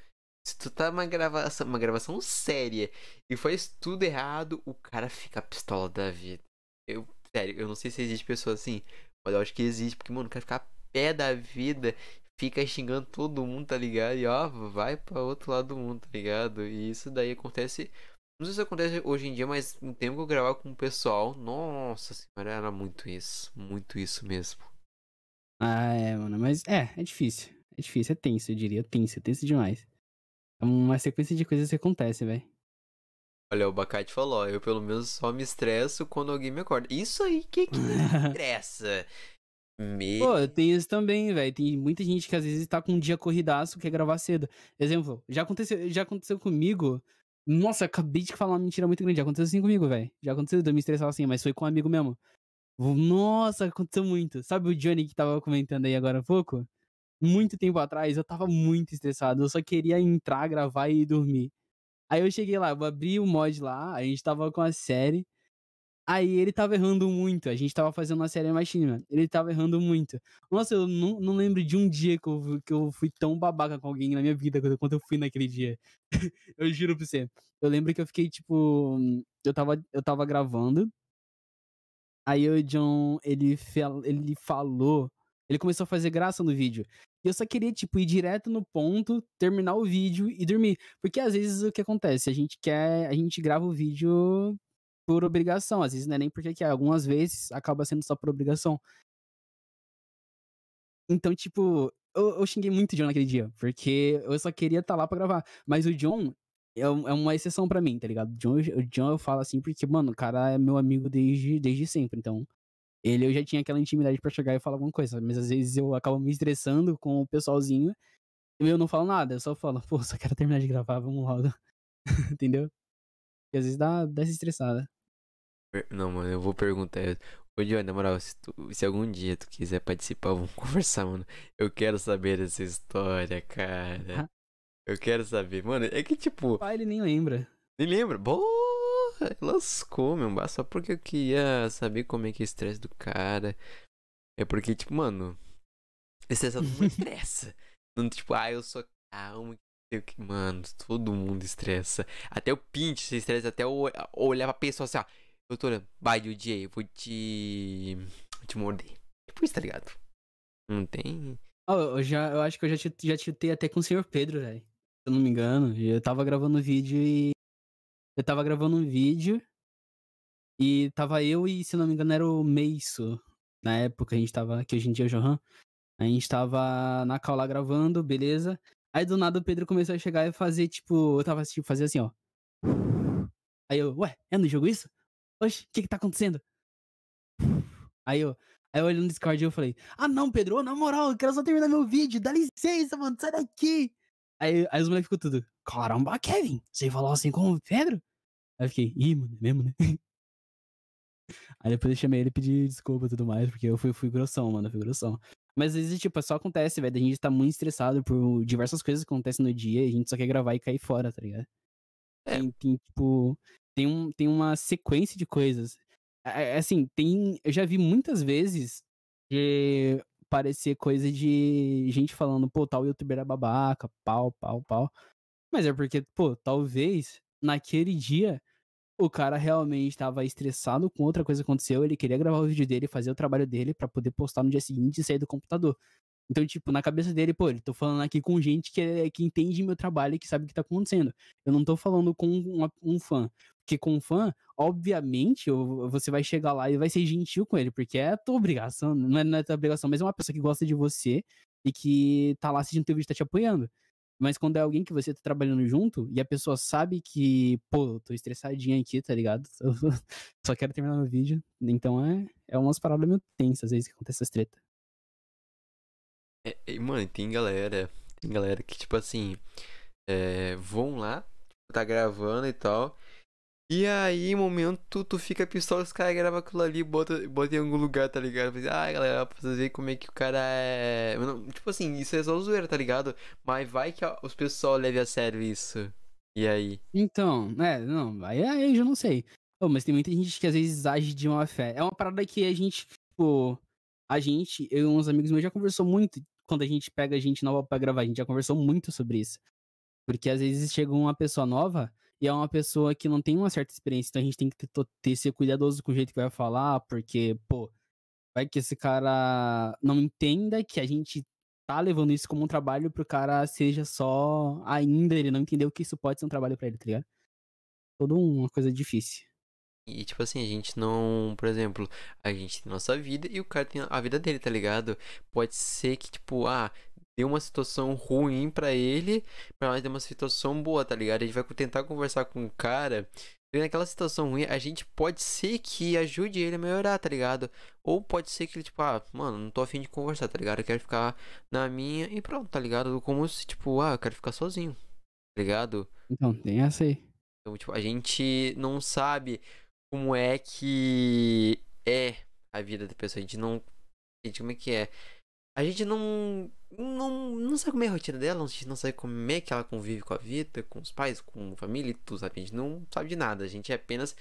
Se tu tá numa gravação, uma gravação séria e faz tudo errado, o cara fica pistola da vida. Eu, sério, eu não sei se existe pessoa assim, mas eu acho que existe, porque, mano, o cara fica pé da vida, fica xingando todo mundo, tá ligado? E ó, vai pra outro lado do mundo, tá ligado? E isso daí acontece. Não sei se acontece hoje em dia, mas um tempo que eu gravava com o pessoal, nossa senhora, era muito isso. Muito isso mesmo. Ah, é, mano, mas é, é difícil. É difícil, é tenso, eu diria. Tenso, é tenso demais. É uma sequência de coisas que acontece, velho. Olha, o Bacate falou, eu pelo menos só me estresso quando alguém me acorda. Isso aí que, que me estressa. Me... Pô, tem isso também, velho. Tem muita gente que às vezes tá com um dia corridaço, quer gravar cedo. Exemplo, já aconteceu, já aconteceu comigo. Nossa, acabei de falar uma mentira muito grande. Já aconteceu assim comigo, velho. Já aconteceu de eu me estressar assim, mas foi com um amigo mesmo. Nossa, aconteceu muito. Sabe o Johnny que tava comentando aí agora há pouco? Muito tempo atrás, eu tava muito estressado. Eu só queria entrar, gravar e dormir. Aí eu cheguei lá, eu abri o mod lá, a gente tava com a série. Aí ele tava errando muito. A gente tava fazendo uma série Machine, Ele tava errando muito. Nossa, eu não, não lembro de um dia que eu, que eu fui tão babaca com alguém na minha vida quanto eu fui naquele dia. eu juro pra você. Eu lembro que eu fiquei, tipo. Eu tava, eu tava gravando. Aí o John, ele, ele falou ele começou a fazer graça no vídeo. E eu só queria, tipo, ir direto no ponto, terminar o vídeo e dormir. Porque às vezes o que acontece? A gente quer. A gente grava o vídeo por obrigação. Às vezes não é nem porque quer. Algumas vezes acaba sendo só por obrigação. Então, tipo, eu, eu xinguei muito o John naquele dia. Porque eu só queria estar tá lá pra gravar. Mas o John, é, é uma exceção para mim, tá ligado? O John, John eu falo assim porque, mano, o cara é meu amigo desde, desde sempre. Então, Ele eu já tinha aquela intimidade pra chegar e falar alguma coisa, mas às vezes eu acabo me estressando com o pessoalzinho e eu não falo nada, eu só falo, pô, só quero terminar de gravar, vamos logo. Entendeu? E às vezes dá, dá essa estressada. Não, mano, eu vou perguntar. Ô, Johnny, na moral, se, tu, se algum dia tu quiser participar, vamos conversar, mano. Eu quero saber dessa história, cara. Eu quero saber. Mano, é que tipo. Pai, ele nem lembra. Nem lembra? Boa! Lascou, meu. Só porque eu queria saber como é que é o estresse do cara. É porque, tipo, mano. Estressado não estressa. Não, tipo, ah, eu sou calmo. Que, mano, todo mundo estressa. Até o Pint se estressa, até o, olhar pra pessoa assim, ó. Doutora, vai, DJ, eu vou te. Vou te morder. Tipo isso, tá ligado? Não tem. Oh, eu, já, eu acho que eu já, já chutei até com o senhor Pedro, velho. Se eu não me engano. Eu tava gravando um vídeo e. Eu tava gravando um vídeo. E tava eu e, se não me engano, era o Meiso. Na época a gente tava. Que hoje em dia é o Johan. A gente tava na cal lá gravando, beleza. Aí do nada o Pedro começou a chegar e fazer, tipo, eu tava tipo, fazer assim, ó. Aí eu, ué, é no jogo isso? Oxe, o que que tá acontecendo? Aí eu, aí eu olhei no Discord e eu falei, ah não, Pedro, na moral, eu quero só terminar meu vídeo, dá licença, mano, sai daqui. Aí, aí os moleques ficou tudo, caramba, Kevin, você falou assim com o Pedro? Aí eu fiquei, ih, mano, é mesmo, né? Aí depois eu chamei ele e pedi desculpa e tudo mais, porque eu fui, fui grossão, mano, fui grossão. Mas às vezes, tipo, só acontece, velho. A gente tá muito estressado por diversas coisas que acontecem no dia e a gente só quer gravar e cair fora, tá ligado? É. Tem, tem tipo, tem, um, tem uma sequência de coisas. É, é, assim, tem. Eu já vi muitas vezes de parecer coisa de gente falando, pô, tal youtuber é babaca, pau, pau, pau. Mas é porque, pô, talvez naquele dia o cara realmente estava estressado com outra coisa que aconteceu, ele queria gravar o vídeo dele, fazer o trabalho dele para poder postar no dia seguinte e sair do computador. Então, tipo, na cabeça dele, pô, ele tô falando aqui com gente que, é, que entende meu trabalho e que sabe o que tá acontecendo. Eu não tô falando com uma, um fã. Porque com um fã, obviamente, você vai chegar lá e vai ser gentil com ele, porque é a tua obrigação, não é, não é tua obrigação, mas é uma pessoa que gosta de você e que tá lá assistindo teu vídeo e tá te apoiando. Mas quando é alguém que você tá trabalhando junto e a pessoa sabe que, pô, tô estressadinha aqui, tá ligado? Só quero terminar meu vídeo. Então é, é umas paradas meio tensas às vezes que acontece essas treta. É, mano, tem galera, tem galera que, tipo assim, é, vão lá, tá gravando e tal. E aí, momento, tu fica pistola, os caras gravam aquilo ali, bota, bota em algum lugar, tá ligado? Ah, galera, pra vocês verem como é que o cara é. Tipo assim, isso é só zoeira, tá ligado? Mas vai que os pessoal levem a sério isso. E aí? Então, é, não, aí, aí eu já não sei. Oh, mas tem muita gente que às vezes age de uma fé. É uma parada que a gente, tipo, a gente, eu e uns amigos meus já conversou muito quando a gente pega a gente nova pra gravar, a gente já conversou muito sobre isso. Porque às vezes chega uma pessoa nova e é uma pessoa que não tem uma certa experiência, então a gente tem que ter, ter ser cuidadoso com o jeito que vai falar, porque, pô, vai que esse cara não entenda que a gente tá levando isso como um trabalho pro cara seja só ainda, ele não entendeu que isso pode ser um trabalho para ele, tá ligado? Toda uma coisa difícil. E, tipo assim, a gente não. Por exemplo, a gente tem nossa vida e o cara tem a vida dele, tá ligado? Pode ser que, tipo, ah, deu uma situação ruim para ele, mas deu uma situação boa, tá ligado? A gente vai tentar conversar com o cara. E naquela situação ruim, a gente pode ser que ajude ele a melhorar, tá ligado? Ou pode ser que ele, tipo, ah, mano, não tô afim de conversar, tá ligado? Eu quero ficar na minha e pronto, tá ligado? Como se, tipo, ah, eu quero ficar sozinho, tá ligado? Então, tem essa aí. Então, tipo, a gente não sabe como é que é a vida da pessoa. A gente não. A gente, como é que é? A gente não, não. Não sabe como é a rotina dela, a gente não sabe como é que ela convive com a vida, com os pais, com a família e tudo, sabe? A gente não sabe de nada. A gente é apenas.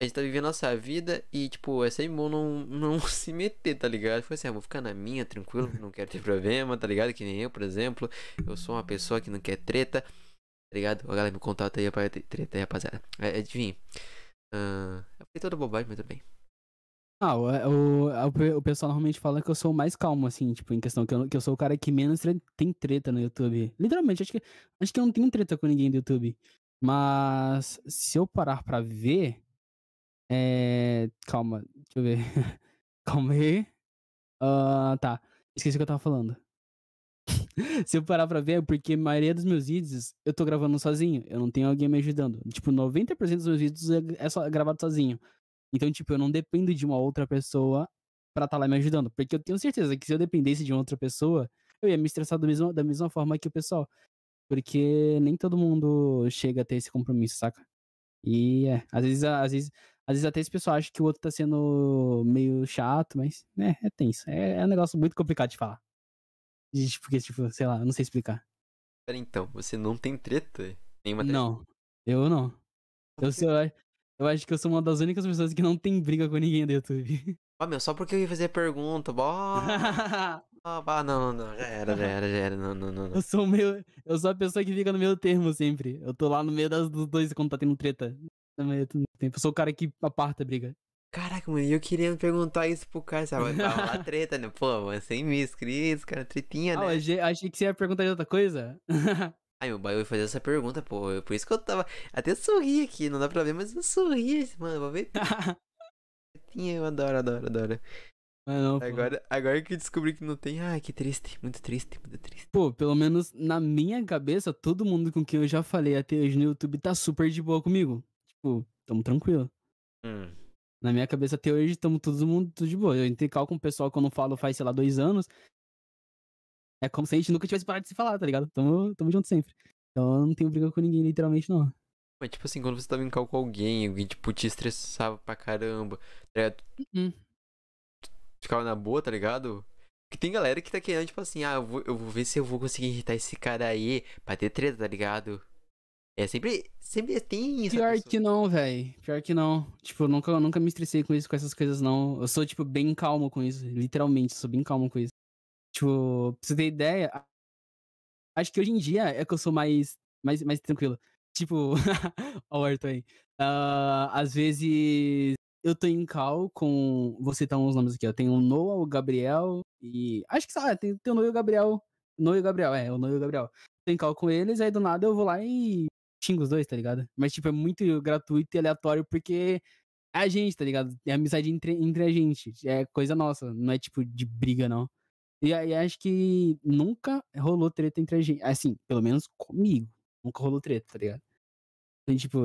A gente tá vivendo a nossa vida e, tipo, é sempre bom não, não se meter, tá ligado? Foi assim, ah, vou ficar na minha, tranquilo, não quero ter problema, tá ligado? Que nem eu, por exemplo. Eu sou uma pessoa que não quer treta, tá ligado? A galera me contata aí pra treta aí, rapaziada. É, adivinha. Uh, eu falei toda bobagem, mas tudo bem. Ah, o, o, o, pessoal normalmente fala que eu sou mais calmo, assim, tipo, em questão que eu, que eu sou o cara que menos tem treta no YouTube. Literalmente, acho que, acho que eu não tenho treta com ninguém do YouTube. Mas se eu parar pra ver. É. Calma, deixa eu ver. calma aí. Uh, tá, esqueci o que eu tava falando. se eu parar pra ver, é porque a maioria dos meus vídeos eu tô gravando sozinho. Eu não tenho alguém me ajudando. Tipo, 90% dos meus vídeos é, é só gravado sozinho. Então, tipo, eu não dependo de uma outra pessoa pra estar lá me ajudando. Porque eu tenho certeza que se eu dependesse de outra pessoa, eu ia me estressar da mesma, da mesma forma que o pessoal. Porque nem todo mundo chega a ter esse compromisso, saca? E é, às vezes, às vezes, às vezes até esse pessoal acha que o outro tá sendo meio chato, mas é, é tenso. É, é um negócio muito complicado de falar. De, porque, tipo, sei lá, eu não sei explicar. Pera então, você não tem treta? Nenhuma treta? Não, eu não. Eu, sou, eu acho que eu sou uma das únicas pessoas que não tem briga com ninguém do YouTube. Ah, meu, só porque eu ia fazer pergunta. Bah, bah, não, não, já era, já era, já era. Não, não, não. não. eu sou meio. Eu sou a pessoa que fica no meio termo sempre. Eu tô lá no meio das, dos dois quando tá tendo treta. No meio do tempo. Eu sou o cara que aparta a briga. Caraca, mano, eu queria perguntar isso pro cara, sabe? Tava lá treta, né? Pô, mano, 100 mil inscritos, cara, tretinha, Ah, né? eu achei, achei que você ia perguntar de outra coisa. Ai, meu pai, eu ia fazer essa pergunta, pô. Por isso que eu tava. Até sorri aqui, não dá pra ver, mas eu sorri, mano. Vou ver eu adoro, adoro, adoro. Mas não. Agora, agora que descobri que não tem. Ai, que triste, muito triste, muito triste. Pô, pelo menos na minha cabeça, todo mundo com quem eu já falei até hoje no YouTube tá super de boa comigo. Tipo, tamo tranquilo. Hum. Na minha cabeça até hoje, tamo todo mundo tudo de boa. Eu entrei cal com o pessoal que eu não falo faz, sei lá, dois anos. É como se a gente nunca tivesse parado de se falar, tá ligado? Tamo, tamo junto sempre. Então eu não tenho briga com ninguém, literalmente, não. Mas, tipo assim, quando você tava em cal com alguém, alguém, tipo, te estressava pra caramba, tá ligado? Hum. Ficava na boa, tá ligado? Porque tem galera que tá querendo, tipo assim, ah, eu vou, eu vou ver se eu vou conseguir irritar esse cara aí pra ter treta, tá ligado? É sempre, sempre tem isso. Pior que não, velho. Pior que não. Tipo, eu nunca, eu nunca me estressei com isso, com essas coisas, não. Eu sou, tipo, bem calmo com isso. Literalmente, sou bem calmo com isso. Tipo, pra você ter ideia, acho que hoje em dia é que eu sou mais, mais, mais tranquilo. Tipo, o Arthur aí. Ah, às vezes eu tô em cal com. Vou citar uns nomes aqui, ó. Tem o Noah, o Gabriel e. Acho que sabe, tem, tem o Noah e o Gabriel. Noah e o Gabriel, é, o Noah e o Gabriel. Tô em cal com eles, aí do nada eu vou lá e xingo os dois, tá ligado? Mas, tipo, é muito gratuito e aleatório porque é a gente, tá ligado? É amizade entre, entre a gente. É coisa nossa, não é tipo de briga, não. E aí acho que nunca rolou treta entre a gente. Assim, pelo menos comigo. Nunca rolou treta, tá ligado? Então, tipo,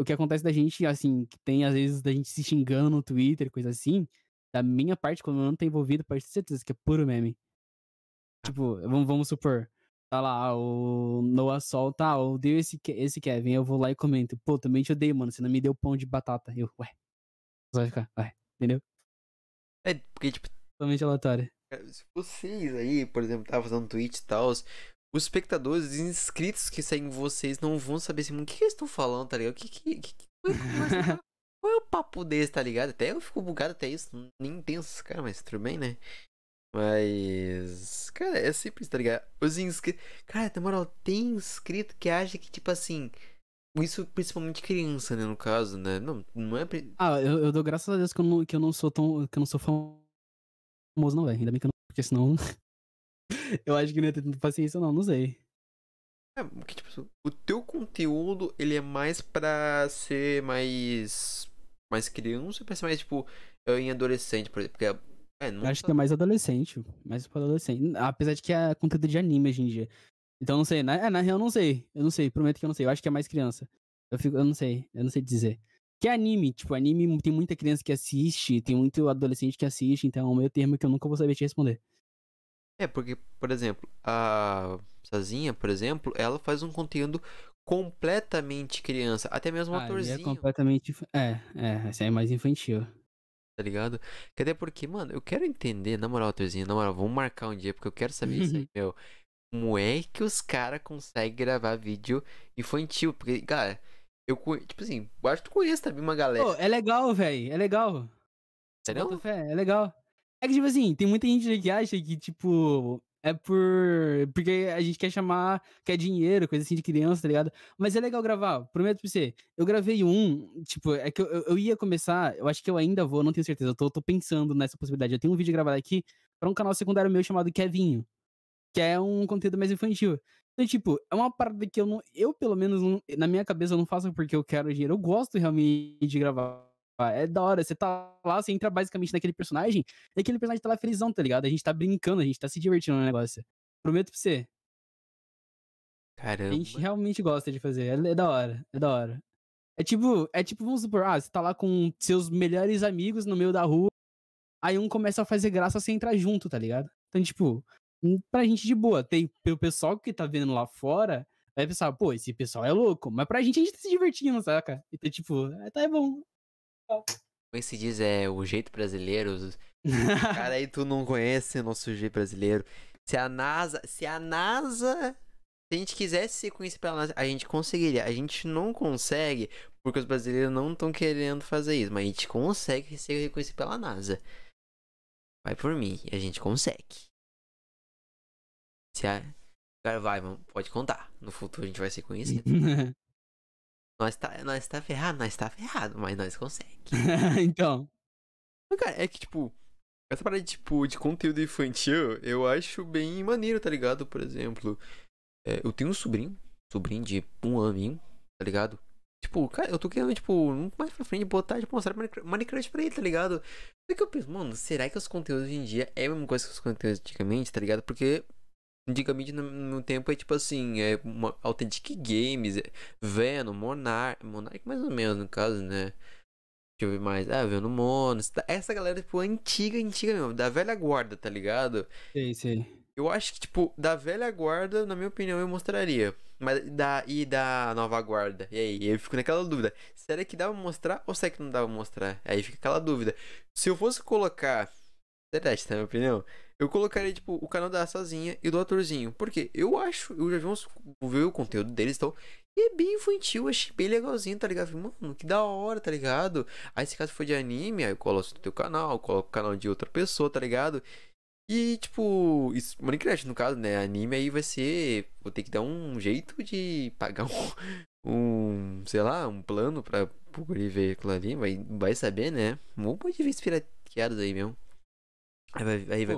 o que- acontece da gente, assim, que tem às vezes da gente se xingando no Twitter, coisa assim, da minha parte, quando eu não tô envolvido, pode ter certeza que é puro meme. Tipo, vamos, vamos supor, tá lá, o Noah Sol, tá, eu odeio esse, esse Kevin, eu vou lá e comento, pô, também te odeio, mano, você não me deu pão de batata. Eu, ué, você vai ficar, ué, entendeu? É, porque, tipo, Totalmente aleatório. Cara, Se vocês aí, por exemplo, tava fazendo Twitch e tal, os espectadores, os inscritos que seguem vocês não vão saber assim, o que, que eles estão falando, tá ligado? O que que. que, que qual, é o papo desse, tá ligado? Até eu fico bugado até isso, nem entendo esses caras, mas tudo bem, né? Mas. Cara, é simples, tá ligado? Os inscritos. Cara, na moral, tem inscrito que acha que, tipo assim. Isso principalmente criança, né? No caso, né? Não, não é. Ah, eu, eu dou graças a Deus que eu não, que eu não sou tão. que eu não sou famoso, não, velho. Ainda bem que eu não. Porque senão. eu acho que não ia ter tanta paciência, não, não sei. É, porque, tipo, o teu conteúdo, ele é mais pra ser mais. Mais criança pra ser mais, tipo, em adolescente, por exemplo? Porque, é, não Eu acho que é mais adolescente. Mais pra adolescente. Apesar de que é conteúdo de anime hoje em dia. Então não sei. Na, é, na real, eu não sei. Eu não sei. Prometo que eu não sei. Eu acho que é mais criança. Eu, fico, eu não sei. Eu não sei dizer. Que é anime. Tipo, anime tem muita criança que assiste. Tem muito adolescente que assiste. Então é um meio termo que eu nunca vou saber te responder. É, porque, por exemplo, a Sazinha, por exemplo, ela faz um conteúdo completamente criança. Até mesmo Ah, ele atorzinho, é completamente. É, é. Esse aí é mais infantil. tá ligado? Que Até porque, mano, eu quero entender, na moral, atorzinho, na moral, vamos marcar um dia, porque eu quero saber isso aí, meu. Como é que os caras conseguem gravar vídeo infantil? Porque, cara, eu tipo assim, eu acho que tu conhece também uma galera. Pô, é legal, velho. É legal. Sério? Bota fé, é legal. É que, tipo assim, tem muita gente que acha que, tipo, é por. Porque a gente quer chamar, quer dinheiro, coisa assim de criança, tá ligado? Mas é legal gravar, prometo pra você. Eu gravei um, tipo, é que eu, eu- eu ia começar, eu acho que eu ainda vou, não tenho certeza, eu tô, tô pensando nessa possibilidade. Eu tenho um vídeo gravado aqui pra um canal secundário meu chamado Kevinho, que é um conteúdo mais infantil. Então, tipo, é uma parada que eu não. Eu, pelo menos, não- na minha cabeça, eu não faço porque eu quero dinheiro. Eu gosto realmente de gravar. É da hora. Você tá lá, você entra basicamente naquele personagem, e aquele personagem tá lá felizão, tá ligado? A gente tá brincando, a gente tá se divertindo no negócio. Prometo pra você. A Caramba. gente realmente gosta de fazer. É, é da hora, é da hora. É tipo, é tipo, vamos supor, ah, você tá lá com seus melhores amigos no meio da rua. aí um começa a fazer graça sem entrar junto, tá ligado? Então, tipo, pra gente de boa. Tem o pessoal que tá vendo lá fora, vai pensar, pô, esse pessoal é louco. Mas pra gente, a gente tá se divertindo, saca? Então, tipo, é, tá é bom. Como é se diz, é o jeito brasileiro. Cara, aí tu não conhece o nosso jeito brasileiro. Se a NASA. Se a NASA. Se a gente quisesse ser conhecido pela NASA, a gente conseguiria. A gente não consegue porque os brasileiros não estão querendo fazer isso. Mas a gente consegue ser reconhecido pela NASA. Vai por mim, a gente consegue. Se a. Cara, vai, pode contar. No futuro a gente vai ser conhecido. nós, tá, nós tá ferrado, nós tá ferrado, mas nós consegue. então. Cara, é que, tipo, essa parada, tipo, de conteúdo infantil, eu acho bem maneiro, tá ligado? Por exemplo, é, eu tenho um sobrinho, sobrinho de um aninho, tá ligado? Tipo, cara, eu tô querendo, tipo, mais pra frente botar, tipo, mostrar Minecraft pra ele, tá ligado? Por que eu penso, mano, será que os conteúdos hoje em dia é a mesma coisa que os conteúdos antigamente, tá ligado? Porque antigamente no, no tempo é tipo assim, é uma Authentic Games, é Venom, Monarch, Monarch mais ou menos no caso, né? Deixa eu ver mais. Ah, vendo Monos. Tá, essa galera, tipo, antiga, antiga mesmo. Da velha guarda, tá ligado? Sei, sei. Eu acho que, tipo, da velha guarda, na minha opinião, eu mostraria. Mas da, e da nova guarda? E aí? Eu fico naquela dúvida. Será que dava pra mostrar ou será que não dava pra mostrar? Aí fica aquela dúvida. Se eu fosse colocar. Verdade, tá na minha opinião? Eu colocaria, tipo, o canal da Sozinha e do atorzinho. Porque eu acho, eu já vi uns. ver o conteúdo deles, então. E é bem infantil, achei bem legalzinho, tá ligado? Mano, que da hora, tá ligado? Aí se caso for de anime, aí eu coloco no teu canal, coloco o canal de outra pessoa, tá ligado? E tipo, isso, Minecraft no caso, né? Anime aí vai ser. Vou ter que dar um jeito de pagar um. um sei lá, um plano pra poder ver aquilo ali. Vai, vai saber, né? Um monte de vezes aí mesmo. Aí vai, aí vai,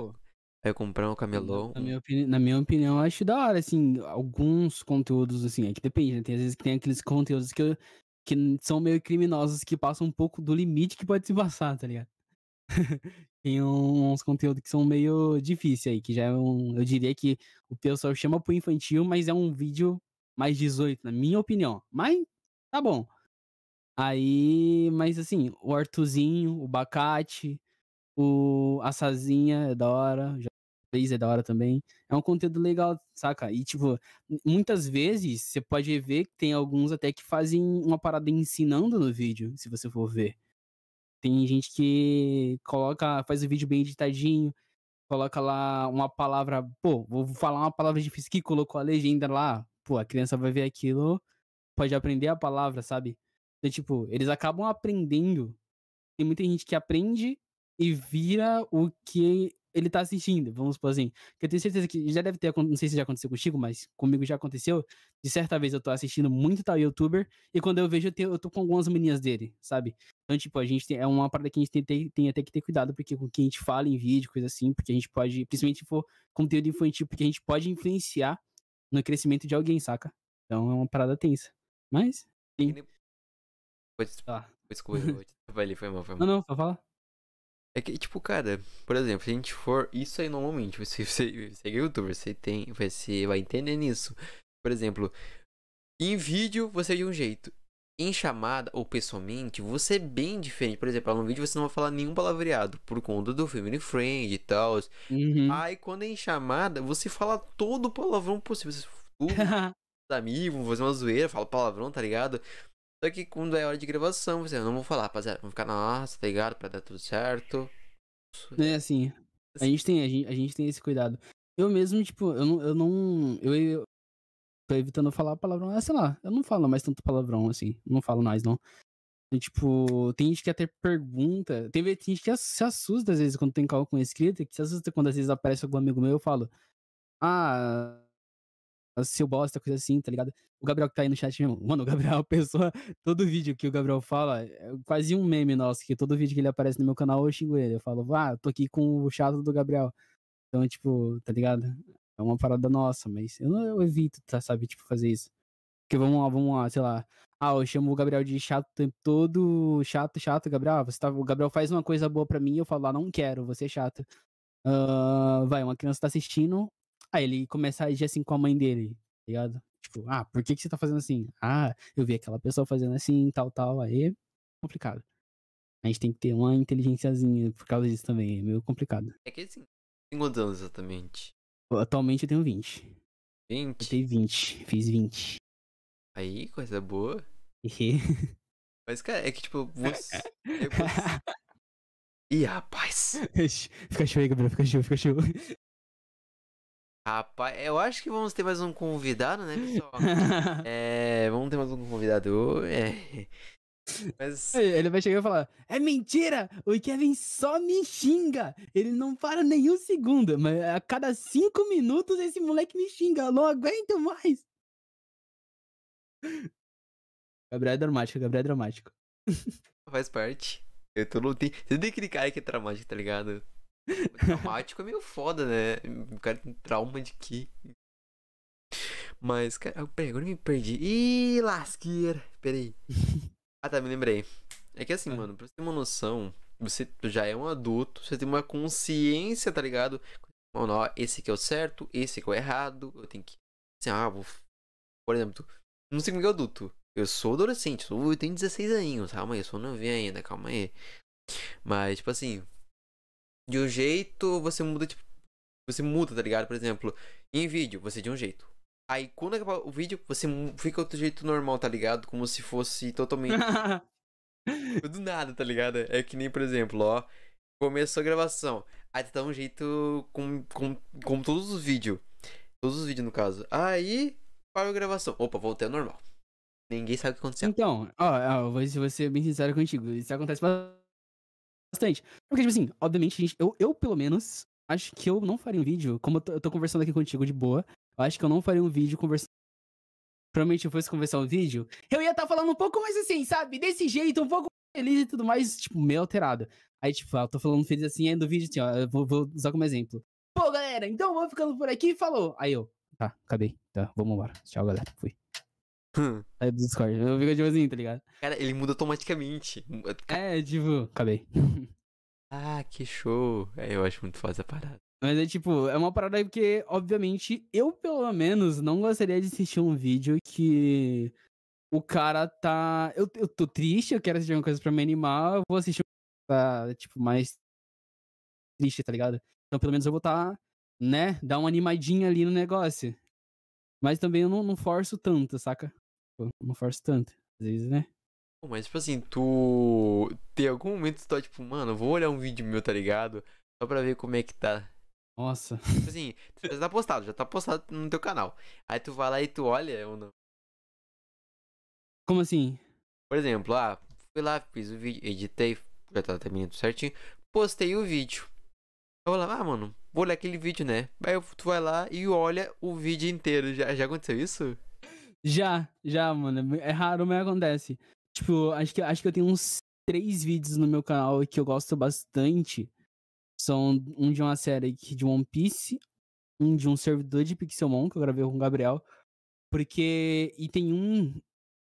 Vai comprar um camelô. Na minha, opini... na minha opinião, eu acho da hora, assim, alguns conteúdos, assim, é que depende, né? Tem às vezes que tem aqueles conteúdos que, que são meio criminosos, que passam um pouco do limite que pode se passar, tá ligado? tem uns conteúdos que são meio difíceis aí, que já é um. Eu diria que o pessoal chama pro infantil, mas é um vídeo mais 18, na minha opinião. Mas tá bom. Aí, mas assim, o Artuzinho, o Bacate, o Assazinha é da hora, já fez é da hora também. É um conteúdo legal, saca? E, tipo, muitas vezes você pode ver que tem alguns até que fazem uma parada ensinando no vídeo, se você for ver. Tem gente que coloca, faz o vídeo bem editadinho, coloca lá uma palavra, pô, vou falar uma palavra difícil aqui, colocou a legenda lá, pô, a criança vai ver aquilo, pode aprender a palavra, sabe? Então, tipo, eles acabam aprendendo. Tem muita gente que aprende e vira o que ele tá assistindo, vamos supor assim. Que eu tenho certeza que já deve ter, não sei se já aconteceu contigo, mas comigo já aconteceu. De certa vez eu tô assistindo muito tal youtuber, e quando eu vejo, eu, tenho, eu tô com algumas manias dele, sabe? Então, tipo, a gente tem, é uma parada que a gente tem, tem, tem até que ter cuidado, porque com quem a gente fala em vídeo, coisa assim, porque a gente pode, principalmente se for conteúdo infantil, porque a gente pode influenciar no crescimento de alguém, saca? Então é uma parada tensa. Mas, sim. Tá. Desculpa, foi mal, foi mal. Não, não, só fala. É que, tipo, cara, por exemplo, se a gente for. Isso aí normalmente, você, você, você é youtuber, você tem. Você vai entender nisso. Por exemplo, em vídeo você é de um jeito. Em chamada ou pessoalmente, você é bem diferente. Por exemplo, no vídeo você não vai falar nenhum palavreado por conta do Family Friend e tal. Uhum. Aí quando é em chamada, você fala todo o palavrão possível. Você, tudo, amigos, fazer uma zoeira, fala palavrão, tá ligado? Só que quando é hora de gravação, você não vou falar, rapaziada, vamos ficar na nossa, tá ligado? Pra dar tudo certo. É assim. A assim. gente tem, a gente, a gente tem esse cuidado. Eu mesmo, tipo, eu não. Eu, não, eu, eu tô evitando falar palavrão. Ah, sei lá, eu não falo mais tanto palavrão assim. Não falo mais, não. E, tipo, tem gente que até pergunta. Tem, tem gente que se assusta às vezes quando tem call com escrita, que se assusta quando às vezes aparece algum amigo meu eu falo. Ah, seu bosta, coisa assim, tá ligado? O Gabriel que tá aí no chat, mano, o Gabriel é pessoa, todo vídeo que o Gabriel fala, é quase um meme nosso, que todo vídeo que ele aparece no meu canal eu xingo ele. Eu falo, ah, tô aqui com o chato do Gabriel. Então, tipo, tá ligado? É uma parada nossa, mas eu, não, eu evito, tá, sabe, tipo, fazer isso. Porque vamos lá, vamos lá, sei lá. Ah, eu chamo o Gabriel de chato o tempo todo, chato, chato, Gabriel. Você tá, o Gabriel faz uma coisa boa pra mim, eu falo, ah, não quero, você é chato. Uh, vai, uma criança tá assistindo, ele começa a agir assim com a mãe dele, tá ligado? Tipo, ah, por que, que você tá fazendo assim? Ah, eu vi aquela pessoa fazendo assim, tal, tal. Aí é complicado. A gente tem que ter uma inteligênciazinha por causa disso também. É meio complicado. É que assim, tem quantos anos exatamente? Atualmente eu tenho 20. 20? Eu tenho 20. Fiz 20. Aí, coisa boa. Mas, cara, é que tipo, você- Ih, rapaz. fica show aí, Gabriel. Fica show, fica show. Rapaz, eu acho que vamos ter mais um convidado, né, pessoal? É, vamos ter mais um convidado. É. Mas. Ele vai chegar e falar: É mentira! O Kevin só me xinga! Ele não para nem um segundo, mas a cada cinco minutos esse moleque me xinga. Eu não aguento mais! Gabriel é dramático, Gabriel é dramático. Faz parte. Eu tô. Tem, você tem aquele cara que é traumático, tá ligado? Traumático é meio foda, né? O cara tem trauma de quê? Mas, cara, peraí, agora eu me perdi. Ih, lasqueira. Peraí. Ah, tá, me lembrei. É que assim, Ah. mano, pra você ter uma noção, você já é um adulto, você tem uma consciência, tá ligado? Mano, ó, esse aqui é o certo, esse aqui é o errado, eu tenho que. Assim, ah, vou. Por exemplo, não sei como que é adulto. Eu sou adolescente, eu tenho 16 aninhos, calma aí, eu sou novinho ainda, calma aí. Mas, tipo assim, de um jeito você muda, tipo, você muda, tá ligado? Por exemplo, em vídeo, você é de um jeito. Aí, quando acabar o vídeo, você fica outro jeito normal, tá ligado? Como se fosse totalmente do nada, tá ligado? É que nem, por exemplo, ó, começou a gravação. Aí tu dá um jeito com, com, com todos os vídeos. Todos os vídeos, no caso. Aí, parou a gravação. Opa, voltei ao normal. Ninguém sabe o que aconteceu. Então, ó, ó, eu vou, vou ser bem sincero contigo. Isso acontece bastante. Porque, tipo assim, obviamente, gente, eu, eu, pelo menos, acho que eu não faria um vídeo, como eu tô, eu tô conversando aqui contigo de boa, eu acho que eu não faria um vídeo conversando. Provavelmente eu fosse conversar um vídeo, eu ia estar falando um pouco mais assim, sabe? Desse jeito, um pouco feliz e tudo mais, tipo, meio alterado. Aí, tipo, ah, eu tô falando feliz assim, aí do vídeo assim, ó, eu vou, vou usar como exemplo. Pô, galera, então vou ficando por aqui, falou. Aí eu, tá, acabei, tá, vamos embora. Tchau, galera, fui. Aí do Discord, eu fico tipo assim, tá ligado? Cara, ele muda automaticamente. É, tipo, acabei. Ah, que show. É, eu acho muito foda essa parada. Mas é tipo, é uma parada aí porque, obviamente, eu pelo menos não gostaria de assistir um vídeo que o cara tá. Eu, eu tô triste, eu quero assistir uma coisa pra me animar, eu vou assistir coisa, tipo, mais triste, tá ligado? Então pelo menos eu vou tá, né, dar uma animadinha ali no negócio. Mas também eu não, não forço tanto, saca? Não forço tanto. Às vezes, né? Mas, tipo assim, tu. Tem algum momento que tu tá, tipo, mano, vou olhar um vídeo meu, tá ligado? Só pra ver como é que tá. Nossa. Tipo assim, já tá postado, já tá postado no teu canal. Aí tu vai lá e tu olha ou não. Como assim? Por exemplo, ah, fui lá, fiz o vídeo, editei, já tá terminando tudo certinho, postei o vídeo. Eu vou lá, ah, mano, vou olhar aquele vídeo, né? Aí tu vai lá e olha o vídeo inteiro. Já, já aconteceu isso? Já, já, mano. É raro, mas acontece. Tipo, acho que, acho que eu tenho uns três vídeos no meu canal que eu gosto bastante. São um de uma série de One Piece, um de um servidor de Pixelmon que eu gravei com o Gabriel. Porque. E tem um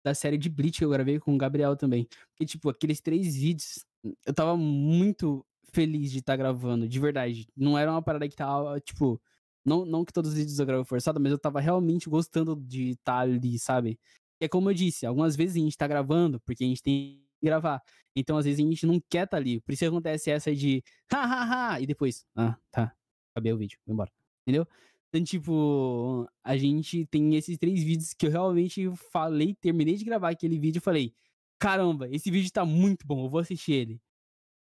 da série de Bleach que eu gravei com o Gabriel também. Porque, tipo, aqueles três vídeos, eu tava muito feliz de estar gravando, de verdade. Não era uma parada que tava, tipo. Não, não que todos os vídeos eu gravo forçado, mas eu tava realmente gostando de estar ali, sabe? É como eu disse, algumas vezes a gente tá gravando porque a gente tem que gravar. Então, às vezes, a gente não quer estar ali. Por isso acontece essa de hahaha, e depois, ah, tá, acabei o vídeo, vou embora. Entendeu? Então, tipo, a gente tem esses três vídeos que eu realmente falei, terminei de gravar aquele vídeo e falei, caramba, esse vídeo tá muito bom, eu vou assistir ele.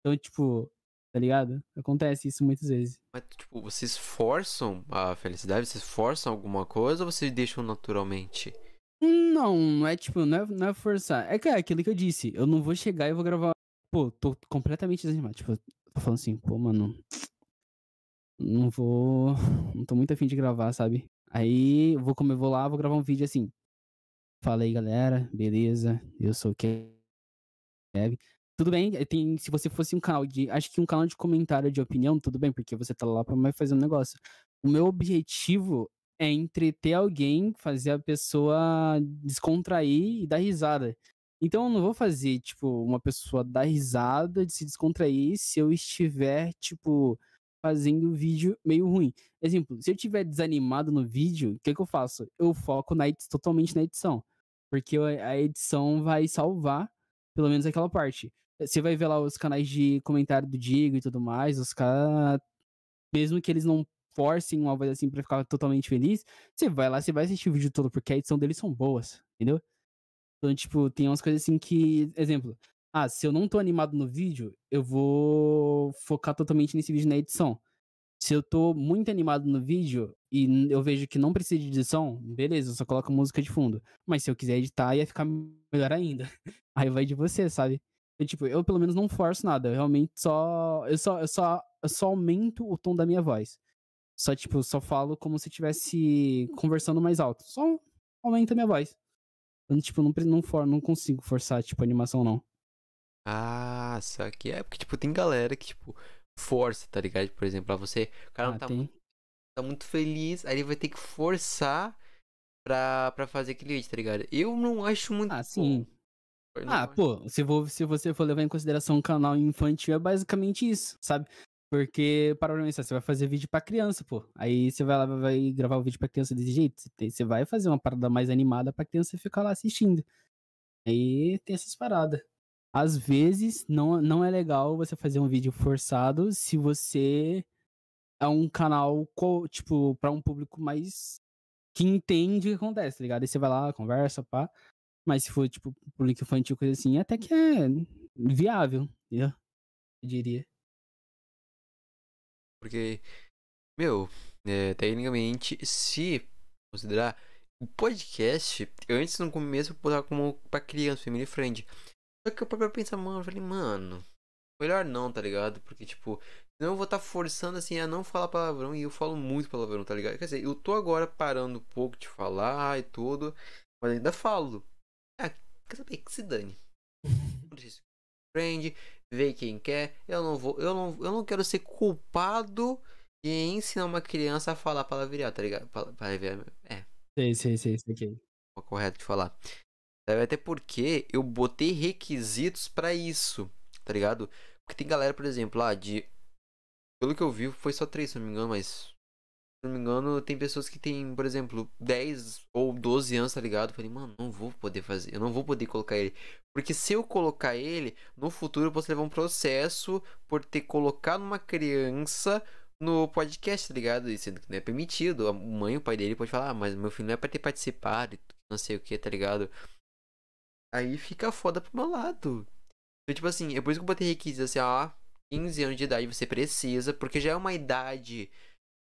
Então, tipo, tá ligado? Acontece isso muitas vezes. Mas, tipo, vocês forçam a felicidade? Vocês forçam alguma coisa ou vocês deixam naturalmente? Não, não é tipo, não é, não é forçar. É que é aquilo que eu disse. Eu não vou chegar e vou gravar. Pô, tô completamente desanimado. Tipo, tô falando assim, pô, mano. Não vou. Não tô muito afim de gravar, sabe? Aí eu vou como eu vou lá, vou gravar um vídeo assim. Fala aí, galera. Beleza? Eu sou o Kevin. Tudo bem, eh, tem, se você fosse um canal de. Acho que um canal de comentário de opinião, tudo bem, porque você tá lá pra mais fazer um negócio. O meu objetivo é entreter alguém, fazer a pessoa descontrair e dar risada. Então eu não vou fazer, tipo, uma pessoa dar risada de se descontrair se eu estiver, tipo, fazendo vídeo meio ruim. Exemplo, se eu estiver desanimado no vídeo, o que, que eu faço? Eu foco na totalmente na edição. Porque a edição vai salvar, pelo menos aquela parte. Você vai ver lá os canais de comentário do Digo e tudo mais, os caras. Mesmo que eles não forcem uma voz assim pra ficar totalmente feliz, você vai lá, você vai assistir o vídeo todo, porque a edição deles são boas, entendeu? Então, tipo, tem umas coisas assim que. Exemplo. Ah, se eu não tô animado no vídeo, eu vou focar totalmente nesse vídeo na edição. Se eu tô muito animado no vídeo e eu vejo que não precisa de edição, beleza, eu só coloco música de fundo. Mas se eu quiser editar, ia ficar melhor ainda. Aí vai de você, sabe? Eu, tipo, eu pelo menos não forço nada. Eu realmente só. Eu só, eu só, eu só aumento o tom da minha voz. Só, tipo, só falo como se estivesse conversando mais alto. Só aumenta a minha voz. Eu, tipo, não, não, for, não consigo forçar, tipo, animação, não. Ah, só que é porque, tipo, tem galera que, tipo, força, tá ligado? Por exemplo, pra você, o cara não Ah, tá, muito, tá muito feliz, aí ele vai ter que forçar pra, pra fazer aquele vídeo, tá ligado? Eu não acho muito Ah, bom. sim. Não Ah, pô, se, vo- se você for levar em consideração um canal infantil, é basicamente isso, sabe? Porque, para pensar, você vai fazer vídeo pra criança, pô. Aí você vai lá, vai gravar o vídeo pra criança desse jeito. Você, vai fazer uma parada mais animada pra criança ficar lá assistindo. Aí tem essas paradas. Às vezes, não, não é legal você fazer um vídeo forçado se você é um canal, tipo, pra um público mais que entende o que acontece, tá ligado? Aí você vai lá, conversa, pá. Mas se for, tipo, público infantil, coisa assim, até que é viável? Eu diria. Porque, meu, é, tecnicamente, se considerar o podcast, eu antes no começo botava como pra criança, family friend. Só que eu parei pra pensar, mano, eu falei, mano, melhor não, tá ligado? Porque, tipo, senão eu vou estar forçando assim a não falar palavrão e eu falo muito palavrão, tá ligado? Quer dizer, eu tô agora parando um pouco de falar e tudo, mas ainda falo. Quer saber? Que se dane. Friend, vê quem quer. Eu não vou, eu não, eu não quero ser culpado de ensinar uma criança a falar palavrear, tá ligado? Pala- Palavrear, é, sei, sei, sei. sei. é correto de falar. Até porque eu botei requisitos pra isso, tá ligado? Porque tem galera, por exemplo, lá de. Pelo que eu vi, foi só três, se não me engano, mas. Se não me engano, tem pessoas que tem, por exemplo, 10 ou 12 anos, tá ligado? Falei, mano, não vou poder fazer, eu não vou poder colocar ele. Porque se eu colocar ele, no futuro eu posso levar um processo por ter colocado uma criança no podcast, tá ligado? E sendo que não é permitido. A mãe o pai dele pode falar, ah, mas meu filho não é pra ter participado, não sei o que, tá ligado? Aí fica foda pro meu lado. Então, tipo assim, é por isso que eu botei requisitos assim, ó, 15 anos de idade você precisa, porque já é uma idade,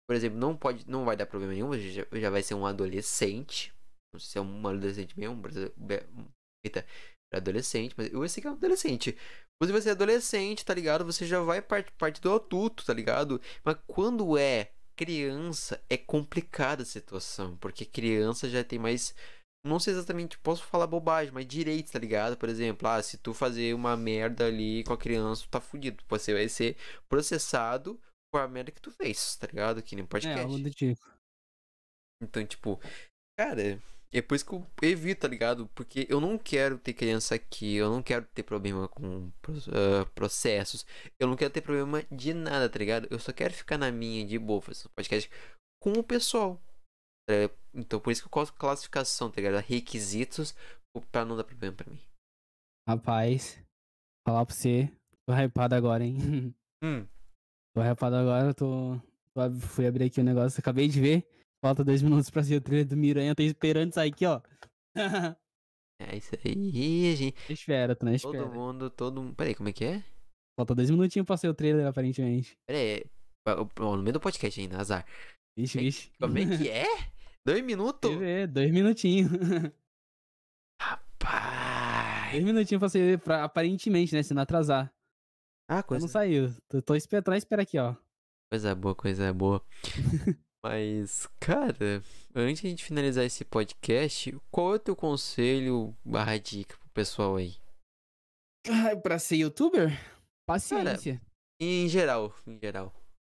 por exemplo, não pode, não vai dar problema nenhum, você já, já vai ser um adolescente. Não sei se é um adolescente mesmo, be- eita, adolescente, mas eu sei que é um adolescente. Quando você é adolescente, tá ligado? Você já vai parte, parte do adulto, tá ligado? Mas quando é criança, é complicada a situação, porque criança já tem mais não sei exatamente, posso falar bobagem, mas direitos, tá ligado? Por exemplo, ah, se tu fazer uma merda ali com a criança, tu tá fudido. Você vai ser processado por a merda que tu fez, tá ligado? Que nem É, podcast. algo do tipo. Então, tipo, cara, é por isso que eu evito, tá ligado? Porque eu não quero ter criança aqui, eu não quero ter problema com ah, processos, eu não quero ter problema de nada, tá ligado? Eu só quero ficar na minha de boa, fazer um podcast com o pessoal. É, então, por isso que eu coloco classificação, tá ligado? Requisitos pra não dar problema pra mim. Rapaz, falar pra você, tô hypado agora, hein? Hum, tô hypado agora, tô, Fui abrir aqui o negócio, acabei de ver. Falta dois minutos pra ser o trailer do Miranha, tô esperando sair aqui, ó. é isso aí, gente. espera, na Todo espera. mundo, todo mundo. Peraí, como é que é? Falta dois minutinhos pra ser o trailer, aparentemente. Peraí. é- ó, No meio do podcast ainda, azar. Vixe, vixe. Como é que é? Dois minutos? Ver? Dois minutinhos. Rapaz. dois minutinhos pra ser, pra, aparentemente, né? Se não atrasar. Ah, coisa, não saiu. Tô, tô esperando, espera aqui, ó. coisa boa, coisa boa. Mas, cara, antes de a gente finalizar esse podcast, qual é o teu conselho barra dica pro pessoal aí? Pra ser youtuber? Paciência. Em geral, em geral.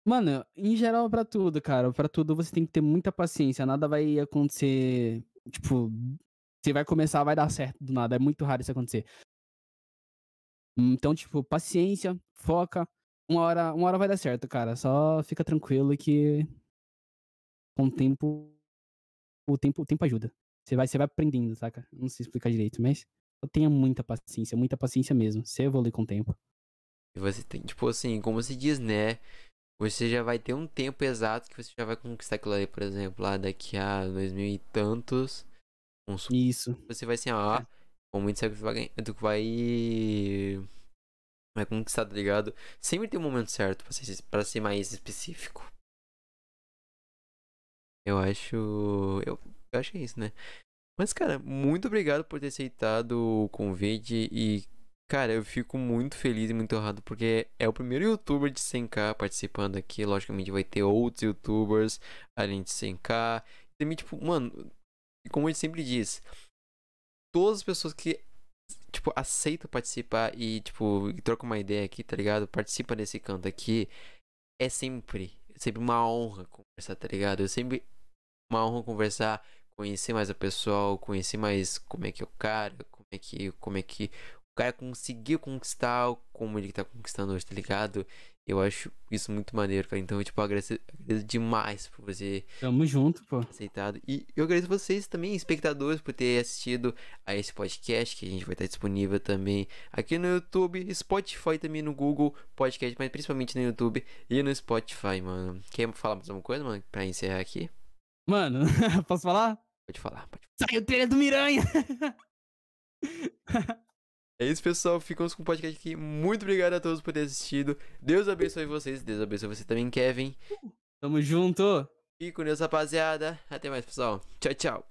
Mano, em geral, pra tudo, cara. Pra tudo você tem que ter muita paciência. Nada vai acontecer. Tipo, você vai começar, vai dar certo do nada. É muito raro isso acontecer. Então, tipo, paciência, foca. Uma hora, uma hora vai dar certo, cara. Só fica tranquilo que com o tempo. O tempo, o tempo ajuda. Você vai, você vai aprendendo, saca? Não sei explicar direito, mas. Tenha muita paciência, muita paciência mesmo. Você evolui com o tempo. E você tem, tipo assim, como se diz, né? Você já vai ter um tempo exato que você já vai conquistar aquilo ali, por exemplo, lá daqui a dois mil e tantos. Um, Isso. você vai assim, ó, com muito sabe que vai ganhar, tu vai vai conquistar, tá ligado? Sempre tem um momento certo pra ser, pra ser mais específico. Eu acho, eu, eu acho que é isso, né? Mas, cara, muito obrigado por ter aceitado o convite e, cara, eu fico muito feliz e muito honrado porque é o primeiro youtuber de 100k participando aqui. Logicamente vai ter outros youtubers além de 100k. Também, tipo, mano, como a gente sempre diz, todas as pessoas que, tipo, aceitam participar e, tipo, trocam uma ideia aqui, tá ligado? Participa desse canto aqui, é sempre, sempre uma honra conversar, tá ligado? Eu sempre, uma honra conversar, conhecer mais a pessoa, conhecer mais como é que é o cara, como é que, como é que o cara conseguiu conquistar como ele tá conquistando hoje, tá ligado? Eu acho isso muito maneiro, cara. Então, eu, tipo, agradeço, agradeço demais por você Tamo junto, pô. aceitado. E eu agradeço vocês também, espectadores, por ter assistido a esse podcast, que a gente vai estar disponível também aqui no YouTube, Spotify também no Google Podcast, mas principalmente no YouTube e no Spotify, mano. Quer falar mais alguma coisa, mano, pra encerrar aqui? Mano, posso falar? Pode falar, pode Sai o trailer do Miranha! É isso, pessoal. Ficamos com o podcast aqui. Muito obrigado a todos por terem assistido. Deus abençoe vocês. Deus abençoe você também, Kevin. Tamo junto! E com Deus, rapaziada. Até mais, pessoal. Tchau, tchau.